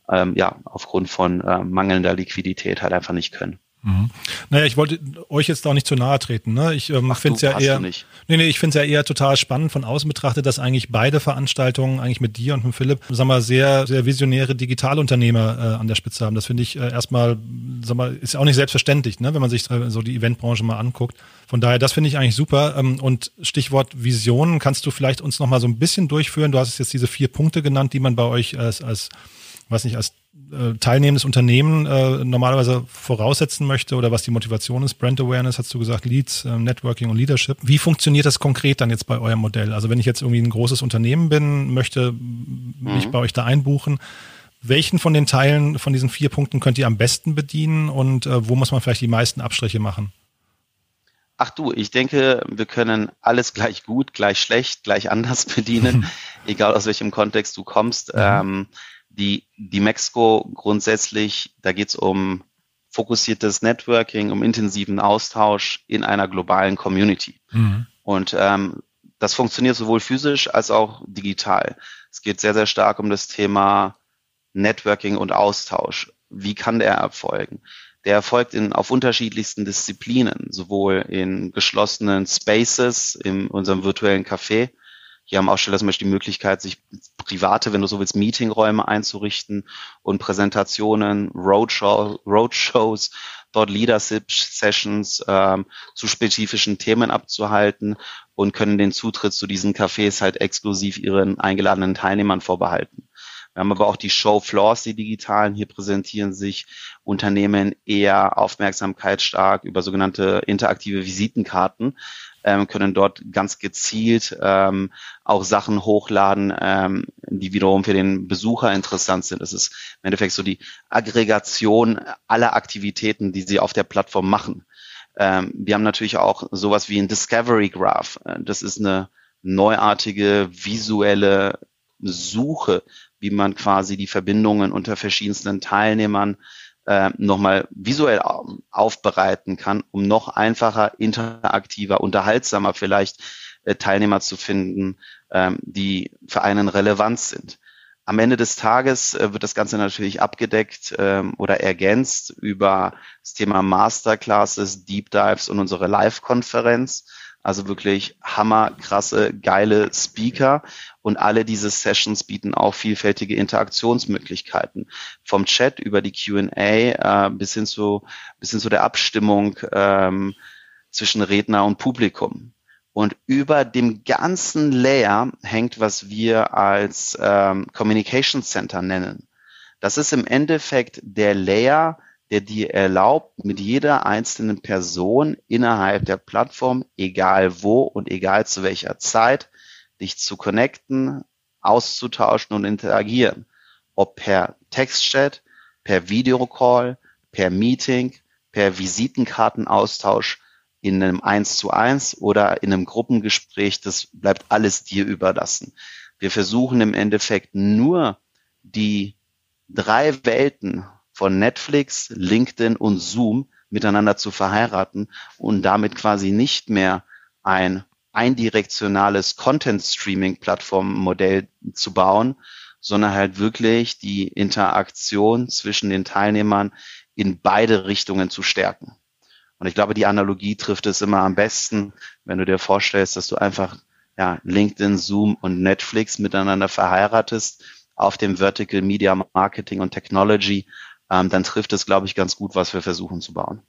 ähm, ja aufgrund von äh, mangelnder Liquidität halt einfach nicht können. Mhm. Naja, ich wollte euch jetzt auch nicht zu nahe treten. Ne? Ich ähm, finde es ja eher. Nee, nee, ich finde es ja eher total spannend von außen betrachtet, dass eigentlich beide Veranstaltungen, eigentlich mit dir und mit Philipp, sagen wir, sehr, sehr visionäre Digitalunternehmer äh, an der Spitze haben. Das finde ich äh, erstmal, sagen wir, ist auch nicht selbstverständlich, ne? wenn man sich äh, so die Eventbranche mal anguckt. Von daher, das finde ich eigentlich super. Ähm, und Stichwort Visionen, kannst du vielleicht uns noch mal so ein bisschen durchführen? Du hast jetzt diese vier Punkte genannt, die man bei euch als, als weiß nicht, als äh, teilnehmendes Unternehmen äh, normalerweise voraussetzen möchte oder was die Motivation ist. Brand Awareness, hast du gesagt, Leads, äh, Networking und Leadership. Wie funktioniert das konkret dann jetzt bei eurem Modell? Also wenn ich jetzt irgendwie ein großes Unternehmen bin, möchte mich mhm. bei euch da einbuchen, welchen von den Teilen von diesen vier Punkten könnt ihr am besten bedienen und äh, wo muss man vielleicht die meisten Abstriche machen? Ach du, ich denke, wir können alles gleich gut, gleich schlecht, gleich anders bedienen, egal aus welchem Kontext du kommst. Mhm. Ähm, die, die Mexiko grundsätzlich, da geht es um fokussiertes Networking, um intensiven Austausch in einer globalen Community. Mhm. Und ähm, das funktioniert sowohl physisch als auch digital. Es geht sehr, sehr stark um das Thema Networking und Austausch. Wie kann der erfolgen? Der erfolgt in, auf unterschiedlichsten Disziplinen, sowohl in geschlossenen Spaces, in unserem virtuellen Café, hier haben Aussteller zum Beispiel die Möglichkeit, sich private, wenn du so willst, Meetingräume einzurichten und Präsentationen, Roadshow, Roadshows, dort Leadership-Sessions ähm, zu spezifischen Themen abzuhalten und können den Zutritt zu diesen Cafés halt exklusiv ihren eingeladenen Teilnehmern vorbehalten. Wir haben aber auch die Show Floors, die digitalen. Hier präsentieren sich Unternehmen eher aufmerksamkeitsstark über sogenannte interaktive Visitenkarten, ähm, können dort ganz gezielt ähm, auch Sachen hochladen, ähm, die wiederum für den Besucher interessant sind. Das ist im Endeffekt so die Aggregation aller Aktivitäten, die sie auf der Plattform machen. Ähm, wir haben natürlich auch sowas wie ein Discovery Graph. Äh, das ist eine neuartige visuelle Suche, wie man quasi die Verbindungen unter verschiedensten Teilnehmern äh, nochmal visuell aufbereiten kann, um noch einfacher, interaktiver, unterhaltsamer vielleicht äh, Teilnehmer zu finden, ähm, die für einen relevant sind. Am Ende des Tages äh, wird das Ganze natürlich abgedeckt ähm, oder ergänzt über das Thema Masterclasses, Deep Dives und unsere Live-Konferenz. Also wirklich hammerkrasse, geile Speaker. Und alle diese Sessions bieten auch vielfältige Interaktionsmöglichkeiten. Vom Chat über die Q&A äh, bis hin zu bis hin zu der Abstimmung ähm, zwischen Redner und Publikum. Und über dem ganzen Layer hängt, was wir als ähm, Communication Center nennen. Das ist im Endeffekt der Layer, der dir erlaubt, mit jeder einzelnen Person innerhalb der Plattform, egal wo und egal zu welcher Zeit, dich zu connecten, auszutauschen und interagieren. Ob per Textchat, per Videocall, per Meeting, per Visitenkartenaustausch, in einem Eins zu eins oder in einem Gruppengespräch, das bleibt alles dir überlassen. Wir versuchen im Endeffekt nur die drei Welten von Netflix, LinkedIn und Zoom miteinander zu verheiraten und damit quasi nicht mehr ein eindirektionales Content-Streaming-Plattform-Modell zu bauen, sondern halt wirklich die Interaktion zwischen den Teilnehmern in beide Richtungen zu stärken. Und ich glaube, die Analogie trifft es immer am besten, wenn du dir vorstellst, dass du einfach ja, LinkedIn, Zoom und Netflix miteinander verheiratest auf dem Vertical Media Marketing und Technology, ähm, dann trifft es, glaube ich, ganz gut, was wir versuchen zu bauen.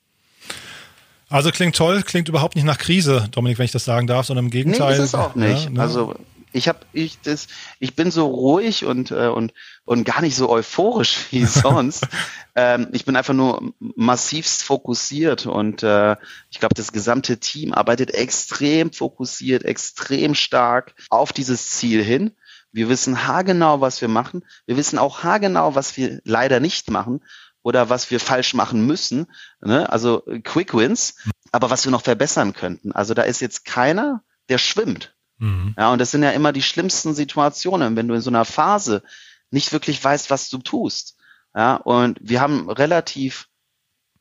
Also klingt toll, klingt überhaupt nicht nach Krise, Dominik, wenn ich das sagen darf, sondern im Gegenteil. Nee, ist es auch nicht. Ja, ne? Also ich habe ich das ich bin so ruhig und äh, und und gar nicht so euphorisch wie sonst. ähm, ich bin einfach nur massivst fokussiert und äh, ich glaube, das gesamte Team arbeitet extrem fokussiert, extrem stark auf dieses Ziel hin. Wir wissen haargenau, was wir machen. Wir wissen auch haargenau, was wir leider nicht machen oder was wir falsch machen müssen. Ne? Also Quick Wins, aber was wir noch verbessern könnten. Also da ist jetzt keiner, der schwimmt. Mhm. Ja, und das sind ja immer die schlimmsten Situationen, wenn du in so einer Phase nicht wirklich weißt, was du tust. Ja, und wir haben relativ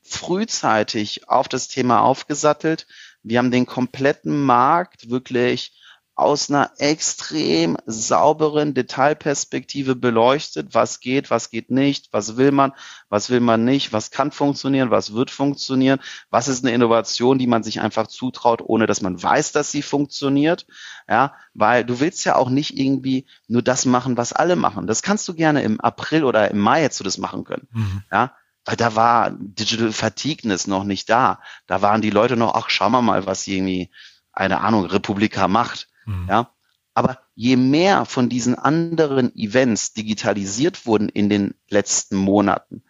frühzeitig auf das Thema aufgesattelt. Wir haben den kompletten Markt wirklich aus einer extrem sauberen Detailperspektive beleuchtet, was geht, was geht nicht, was will man, was will man nicht, was kann funktionieren, was wird funktionieren, was ist eine Innovation, die man sich einfach zutraut, ohne dass man weiß, dass sie funktioniert. Ja, weil du willst ja auch nicht irgendwie nur das machen, was alle machen. Das kannst du gerne im April oder im Mai jetzt du das machen können. Mhm. Ja, weil da war Digital Fatigueness noch nicht da. Da waren die Leute noch, ach, schauen wir mal, was irgendwie, eine Ahnung, Republika macht. Mhm. Ja, aber je mehr von diesen anderen Events digitalisiert wurden in den letzten Monaten,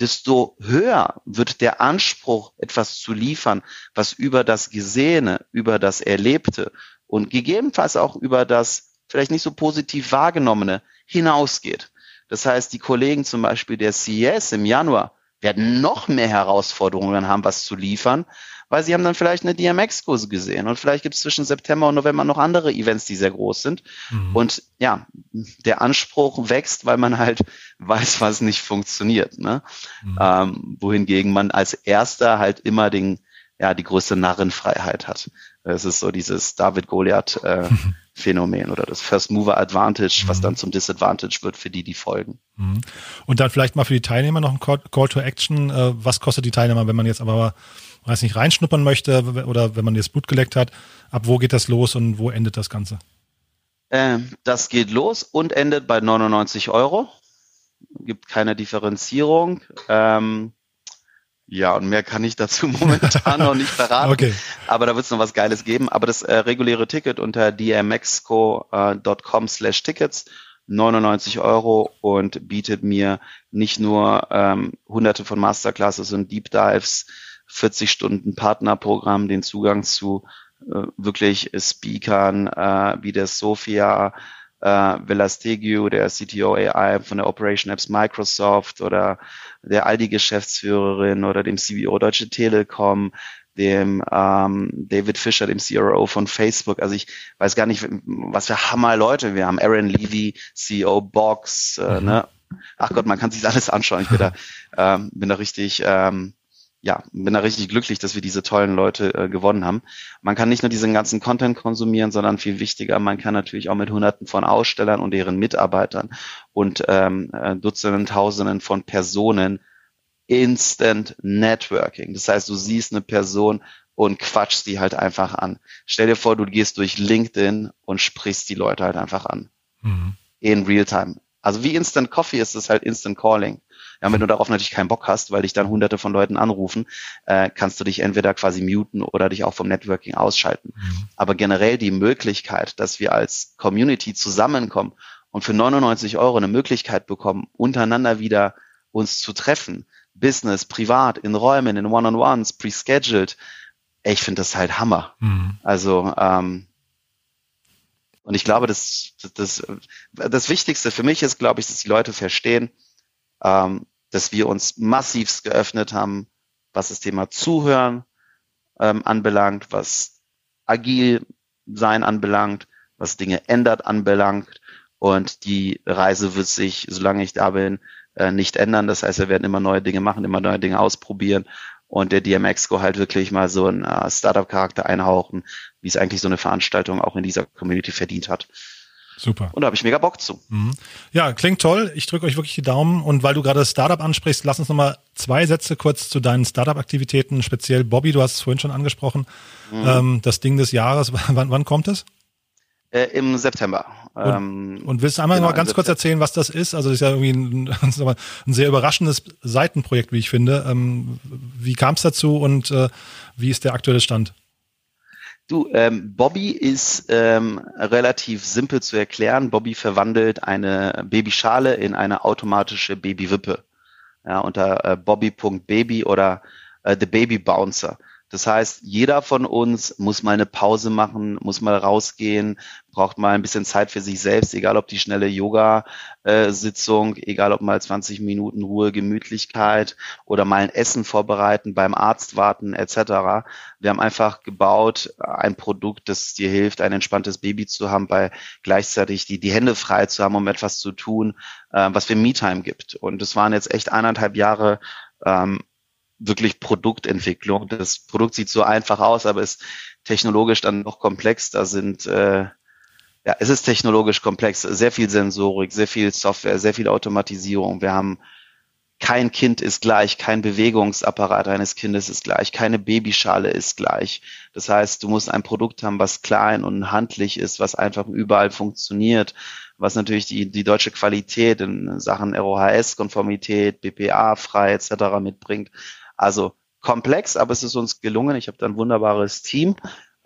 desto höher wird der Anspruch, etwas zu liefern, was über das Gesehene, über das Erlebte und gegebenenfalls auch über das vielleicht nicht so positiv wahrgenommene hinausgeht. Das heißt, die Kollegen zum Beispiel der CES im Januar werden noch mehr Herausforderungen haben, was zu liefern, weil sie haben dann vielleicht eine DMX-Kurse gesehen und vielleicht gibt es zwischen September und November noch andere Events, die sehr groß sind. Mhm. Und ja, der Anspruch wächst, weil man halt weiß, was nicht funktioniert. Ne? Mhm. Ähm, wohingegen man als Erster halt immer den, ja, die größte Narrenfreiheit hat. Es ist so dieses David Goliath äh, Phänomen oder das First Mover Advantage, mhm. was dann zum Disadvantage wird für die, die folgen. Mhm. Und dann vielleicht mal für die Teilnehmer noch ein Call to Action. Äh, was kostet die Teilnehmer, wenn man jetzt aber weiß nicht, reinschnuppern möchte oder wenn man jetzt Blut geleckt hat, ab wo geht das los und wo endet das Ganze? Ähm, das geht los und endet bei 99 Euro. Gibt keine Differenzierung. Ähm, ja, und mehr kann ich dazu momentan noch nicht verraten. Okay. Aber da wird es noch was Geiles geben. Aber das äh, reguläre Ticket unter dmexco.com slash tickets 99 Euro und bietet mir nicht nur ähm, hunderte von Masterclasses und Deep Dives, 40 Stunden Partnerprogramm, den Zugang zu äh, wirklich Speakern äh, wie der Sophia äh, Velastegui, der CTO AI von der Operation Apps Microsoft oder der Aldi-Geschäftsführerin oder dem CBO Deutsche Telekom, dem ähm, David Fischer, dem CRO von Facebook. Also ich weiß gar nicht, was für Hammer Leute wir haben. Aaron Levy, CEO Box, äh, mhm. ne? Ach Gott, man kann sich alles anschauen. Ich bin da, ähm, bin da richtig ähm, ja, bin da richtig glücklich, dass wir diese tollen Leute äh, gewonnen haben. Man kann nicht nur diesen ganzen Content konsumieren, sondern viel wichtiger, man kann natürlich auch mit Hunderten von Ausstellern und deren Mitarbeitern und ähm, äh, Dutzenden, Tausenden von Personen Instant Networking. Das heißt, du siehst eine Person und quatschst die halt einfach an. Stell dir vor, du gehst durch LinkedIn und sprichst die Leute halt einfach an. Mhm. In Realtime Also wie Instant Coffee ist es halt Instant Calling. Ja, wenn du darauf natürlich keinen Bock hast, weil dich dann hunderte von Leuten anrufen, äh, kannst du dich entweder quasi muten oder dich auch vom Networking ausschalten. Mhm. Aber generell die Möglichkeit, dass wir als Community zusammenkommen und für 99 Euro eine Möglichkeit bekommen, untereinander wieder uns zu treffen, Business, privat, in Räumen, in One-on-Ones, pre-scheduled, ich finde das halt Hammer. Mhm. Also ähm, und ich glaube, das, das, das Wichtigste für mich ist, glaube ich, dass die Leute verstehen, ähm, dass wir uns massivst geöffnet haben, was das Thema Zuhören ähm, anbelangt, was agil sein anbelangt, was Dinge ändert anbelangt. Und die Reise wird sich, solange ich da bin, äh, nicht ändern. Das heißt, wir werden immer neue Dinge machen, immer neue Dinge ausprobieren und der DMX-Go halt wirklich mal so einen äh, Startup-Charakter einhauchen, wie es eigentlich so eine Veranstaltung auch in dieser Community verdient hat. Super. Und da habe ich mega Bock zu. Mhm. Ja, klingt toll. Ich drücke euch wirklich die Daumen. Und weil du gerade das Startup ansprichst, lass uns nochmal zwei Sätze kurz zu deinen Startup-Aktivitäten, speziell Bobby, du hast es vorhin schon angesprochen. Mhm. Ähm, das Ding des Jahres, wann, wann kommt es? Äh, Im September. Und, ähm, und willst du einmal genau, mal ganz kurz erzählen, was das ist? Also das ist ja irgendwie ein, ein sehr überraschendes Seitenprojekt, wie ich finde. Ähm, wie kam es dazu und äh, wie ist der aktuelle Stand? Du, ähm, Bobby ist ähm, relativ simpel zu erklären. Bobby verwandelt eine Babyschale in eine automatische Babywippe. Ja, unter äh, bobby.baby oder äh, The Baby Bouncer. Das heißt, jeder von uns muss mal eine Pause machen, muss mal rausgehen, braucht mal ein bisschen Zeit für sich selbst, egal ob die schnelle Yoga-Sitzung, egal ob mal 20 Minuten Ruhe, Gemütlichkeit oder mal ein Essen vorbereiten, beim Arzt warten etc. Wir haben einfach gebaut ein Produkt, das dir hilft, ein entspanntes Baby zu haben, bei gleichzeitig die, die Hände frei zu haben, um etwas zu tun, äh, was für Me-Time gibt. Und es waren jetzt echt eineinhalb Jahre ähm, wirklich Produktentwicklung. Das Produkt sieht so einfach aus, aber ist technologisch dann noch komplex. Da sind äh, ja, es ist technologisch komplex, sehr viel Sensorik, sehr viel Software, sehr viel Automatisierung. Wir haben kein Kind ist gleich, kein Bewegungsapparat eines Kindes ist gleich, keine Babyschale ist gleich. Das heißt, du musst ein Produkt haben, was klein und handlich ist, was einfach überall funktioniert, was natürlich die, die deutsche Qualität in Sachen ROHS-Konformität, BPA-frei etc. mitbringt. Also komplex, aber es ist uns gelungen. Ich habe da ein wunderbares Team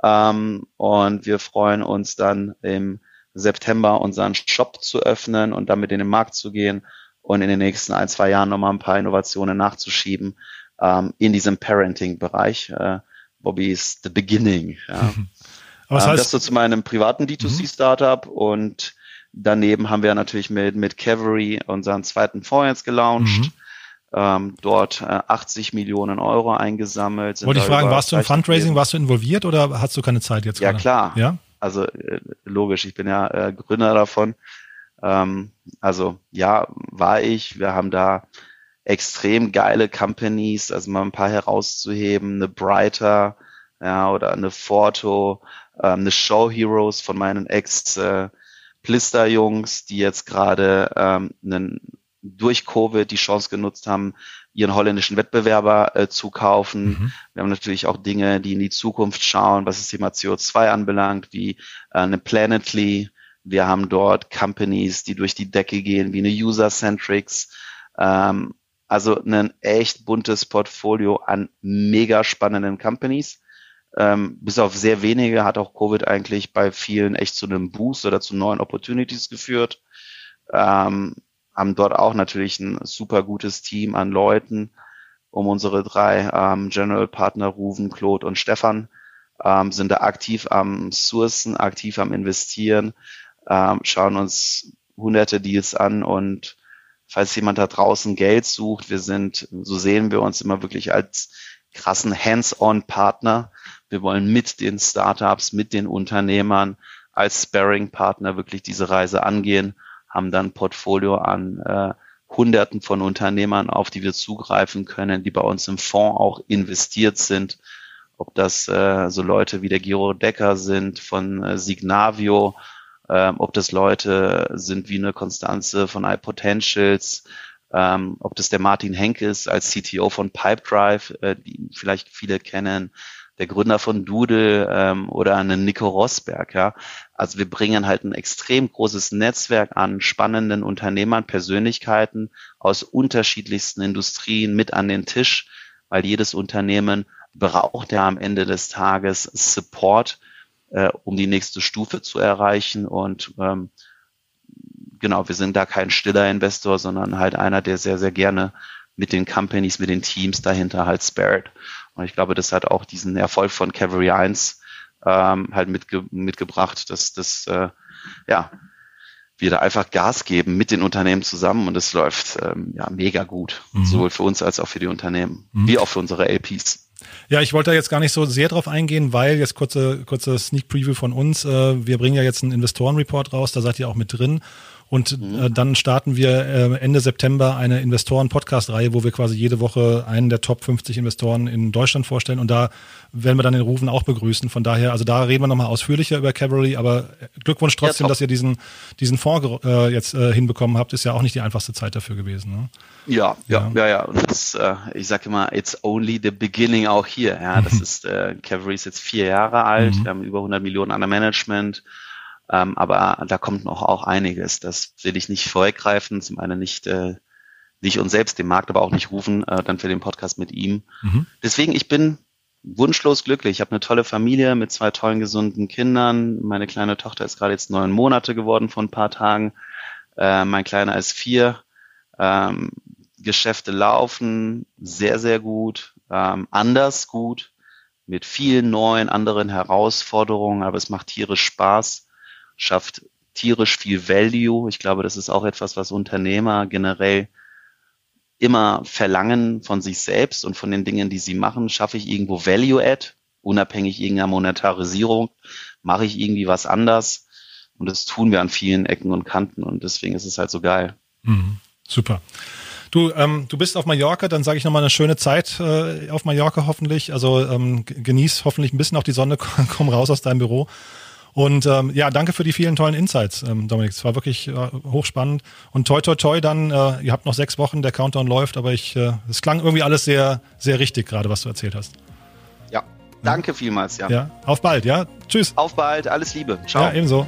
ähm, und wir freuen uns dann im September unseren Shop zu öffnen und damit in den Markt zu gehen und in den nächsten ein, zwei Jahren nochmal ein paar Innovationen nachzuschieben ähm, in diesem Parenting-Bereich. Äh, Bobby ist the beginning. Ja. Was ähm, heißt, das so zu meinem privaten D2C-Startup mhm. und daneben haben wir natürlich mit, mit Cavalry unseren zweiten Fonds jetzt gelauncht. Ähm, dort äh, 80 Millionen Euro eingesammelt. Wollte ich fragen, warst du im Fundraising, warst du involviert oder hast du keine Zeit jetzt? Ja, gerade? klar. Ja? Also äh, logisch, ich bin ja äh, Gründer davon. Ähm, also ja, war ich. Wir haben da extrem geile Companies, also mal ein paar herauszuheben, eine Brighter, ja, oder eine Forto, ähm, eine Show Heroes von meinen Ex äh, Plister-Jungs, die jetzt gerade ähm, einen durch Covid die Chance genutzt haben, ihren holländischen Wettbewerber äh, zu kaufen. Mhm. Wir haben natürlich auch Dinge, die in die Zukunft schauen, was das Thema CO2 anbelangt, wie äh, eine Planetly. Wir haben dort Companies, die durch die Decke gehen, wie eine User-Centrics. Ähm, also ein echt buntes Portfolio an mega spannenden Companies. Ähm, bis auf sehr wenige hat auch Covid eigentlich bei vielen echt zu einem Boost oder zu neuen Opportunities geführt. Ähm, haben dort auch natürlich ein super gutes Team an Leuten um unsere drei ähm, General Partner Ruven, Claude und Stefan ähm, sind da aktiv am Sourcen, aktiv am Investieren, ähm, schauen uns hunderte Deals an und falls jemand da draußen Geld sucht, wir sind, so sehen wir uns immer wirklich als krassen Hands-on-Partner. Wir wollen mit den Startups, mit den Unternehmern als Sparring-Partner wirklich diese Reise angehen haben dann ein Portfolio an äh, Hunderten von Unternehmern, auf die wir zugreifen können, die bei uns im Fonds auch investiert sind. Ob das äh, so Leute wie der Giro Decker sind von äh, Signavio, äh, ob das Leute sind wie eine Konstanze von iPotentials, ähm, ob das der Martin Henke ist als CTO von Pipedrive, äh, die vielleicht viele kennen, der Gründer von Doodle ähm, oder einen Nico Rosberg. Ja. Also wir bringen halt ein extrem großes Netzwerk an spannenden Unternehmern, Persönlichkeiten aus unterschiedlichsten Industrien mit an den Tisch, weil jedes Unternehmen braucht ja am Ende des Tages Support, äh, um die nächste Stufe zu erreichen. Und ähm, genau, wir sind da kein stiller Investor, sondern halt einer, der sehr, sehr gerne mit den Companies, mit den Teams dahinter halt spared. Und ich glaube, das hat auch diesen Erfolg von Cavalry 1 ähm, halt mitge mitgebracht, dass das äh, ja wir da einfach Gas geben mit den Unternehmen zusammen und es läuft ähm, ja mega gut, mhm. sowohl für uns als auch für die Unternehmen, mhm. wie auch für unsere LPs. Ja, ich wollte da jetzt gar nicht so sehr drauf eingehen, weil jetzt kurze, kurze Sneak Preview von uns. Äh, wir bringen ja jetzt einen Investorenreport raus, da seid ihr auch mit drin. Und mhm. äh, dann starten wir äh, Ende September eine Investoren-Podcast-Reihe, wo wir quasi jede Woche einen der Top 50 Investoren in Deutschland vorstellen. Und da werden wir dann den Rufen auch begrüßen. Von daher, also da reden wir nochmal ausführlicher über Cavalry, aber Glückwunsch trotzdem, ja, dass ihr diesen, diesen Fonds äh, jetzt äh, hinbekommen habt. Ist ja auch nicht die einfachste Zeit dafür gewesen. Ne? Ja, ja, ja, ja. Und das, äh, ich sage immer, it's only the beginning auch hier. Ja, das ist, äh, Cavalry ist jetzt vier Jahre alt. Mhm. Wir haben über 100 Millionen an der Management. Ähm, aber da kommt noch auch einiges. Das will ich nicht vorweggreifen. Zum einen nicht, äh, nicht uns selbst, den Markt, aber auch nicht rufen, äh, dann für den Podcast mit ihm. Mhm. Deswegen, ich bin wunschlos glücklich. Ich habe eine tolle Familie mit zwei tollen, gesunden Kindern. Meine kleine Tochter ist gerade jetzt neun Monate geworden vor ein paar Tagen. Äh, mein Kleiner ist vier. Ähm, Geschäfte laufen sehr, sehr gut, ähm, anders gut, mit vielen neuen, anderen Herausforderungen, aber es macht tierisch Spaß schafft tierisch viel Value. Ich glaube, das ist auch etwas, was Unternehmer generell immer verlangen von sich selbst und von den Dingen, die sie machen. Schaffe ich irgendwo Value-Add, unabhängig irgendeiner Monetarisierung? Mache ich irgendwie was anders? Und das tun wir an vielen Ecken und Kanten und deswegen ist es halt so geil. Mhm, super. Du, ähm, du bist auf Mallorca, dann sage ich nochmal eine schöne Zeit äh, auf Mallorca hoffentlich. Also ähm, genieß hoffentlich ein bisschen auch die Sonne, komm raus aus deinem Büro. Und ähm, ja, danke für die vielen tollen Insights, ähm, Dominik. Es war wirklich äh, hochspannend. Und toi, toi, toi, dann, äh, ihr habt noch sechs Wochen, der Countdown läuft, aber ich, äh, es klang irgendwie alles sehr, sehr richtig gerade, was du erzählt hast. Ja, danke vielmals, ja. Ja, auf bald, ja. Tschüss. Auf bald, alles Liebe. Ciao. Ja, ebenso.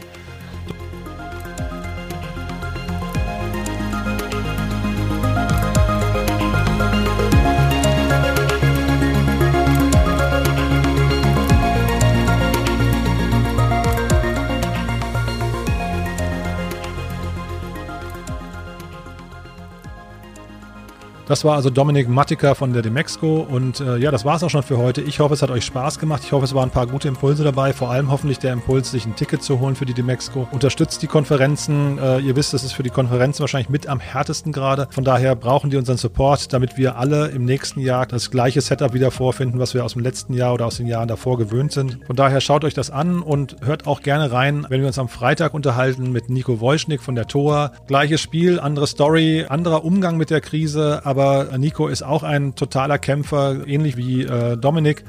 Das war also Dominik Mattika von der Demexco und äh, ja, das war es auch schon für heute. Ich hoffe, es hat euch Spaß gemacht. Ich hoffe, es waren ein paar gute Impulse dabei. Vor allem hoffentlich der Impuls, sich ein Ticket zu holen für die Demexco. Unterstützt die Konferenzen. Äh, ihr wisst, es ist für die Konferenzen wahrscheinlich mit am härtesten gerade. Von daher brauchen die unseren Support, damit wir alle im nächsten Jahr das gleiche Setup wieder vorfinden, was wir aus dem letzten Jahr oder aus den Jahren davor gewöhnt sind. Von daher schaut euch das an und hört auch gerne rein, wenn wir uns am Freitag unterhalten mit Nico Wojschnik von der TOA. Gleiches Spiel, andere Story, anderer Umgang mit der Krise, aber aber Nico ist auch ein totaler Kämpfer, ähnlich wie äh, Dominik.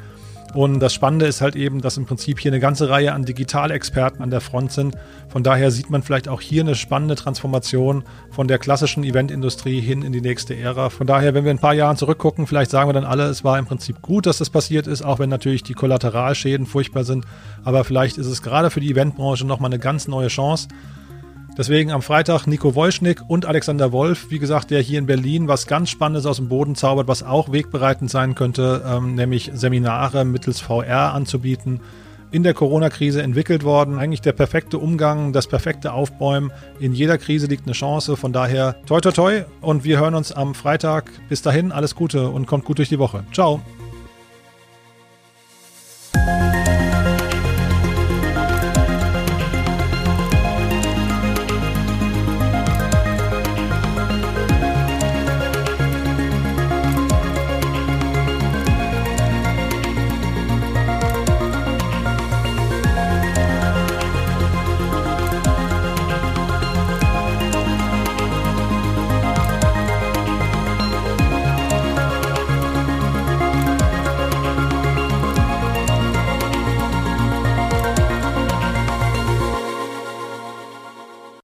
Und das Spannende ist halt eben, dass im Prinzip hier eine ganze Reihe an Digitalexperten an der Front sind. Von daher sieht man vielleicht auch hier eine spannende Transformation von der klassischen Eventindustrie hin in die nächste Ära. Von daher, wenn wir ein paar Jahren zurückgucken, vielleicht sagen wir dann alle, es war im Prinzip gut, dass das passiert ist, auch wenn natürlich die Kollateralschäden furchtbar sind. Aber vielleicht ist es gerade für die Eventbranche nochmal eine ganz neue Chance. Deswegen am Freitag Nico Wolschnick und Alexander Wolf, wie gesagt, der hier in Berlin was ganz Spannendes aus dem Boden zaubert, was auch wegbereitend sein könnte, ähm, nämlich Seminare mittels VR anzubieten. In der Corona-Krise entwickelt worden. Eigentlich der perfekte Umgang, das perfekte Aufbäumen. In jeder Krise liegt eine Chance. Von daher toi toi toi und wir hören uns am Freitag. Bis dahin, alles Gute und kommt gut durch die Woche. Ciao.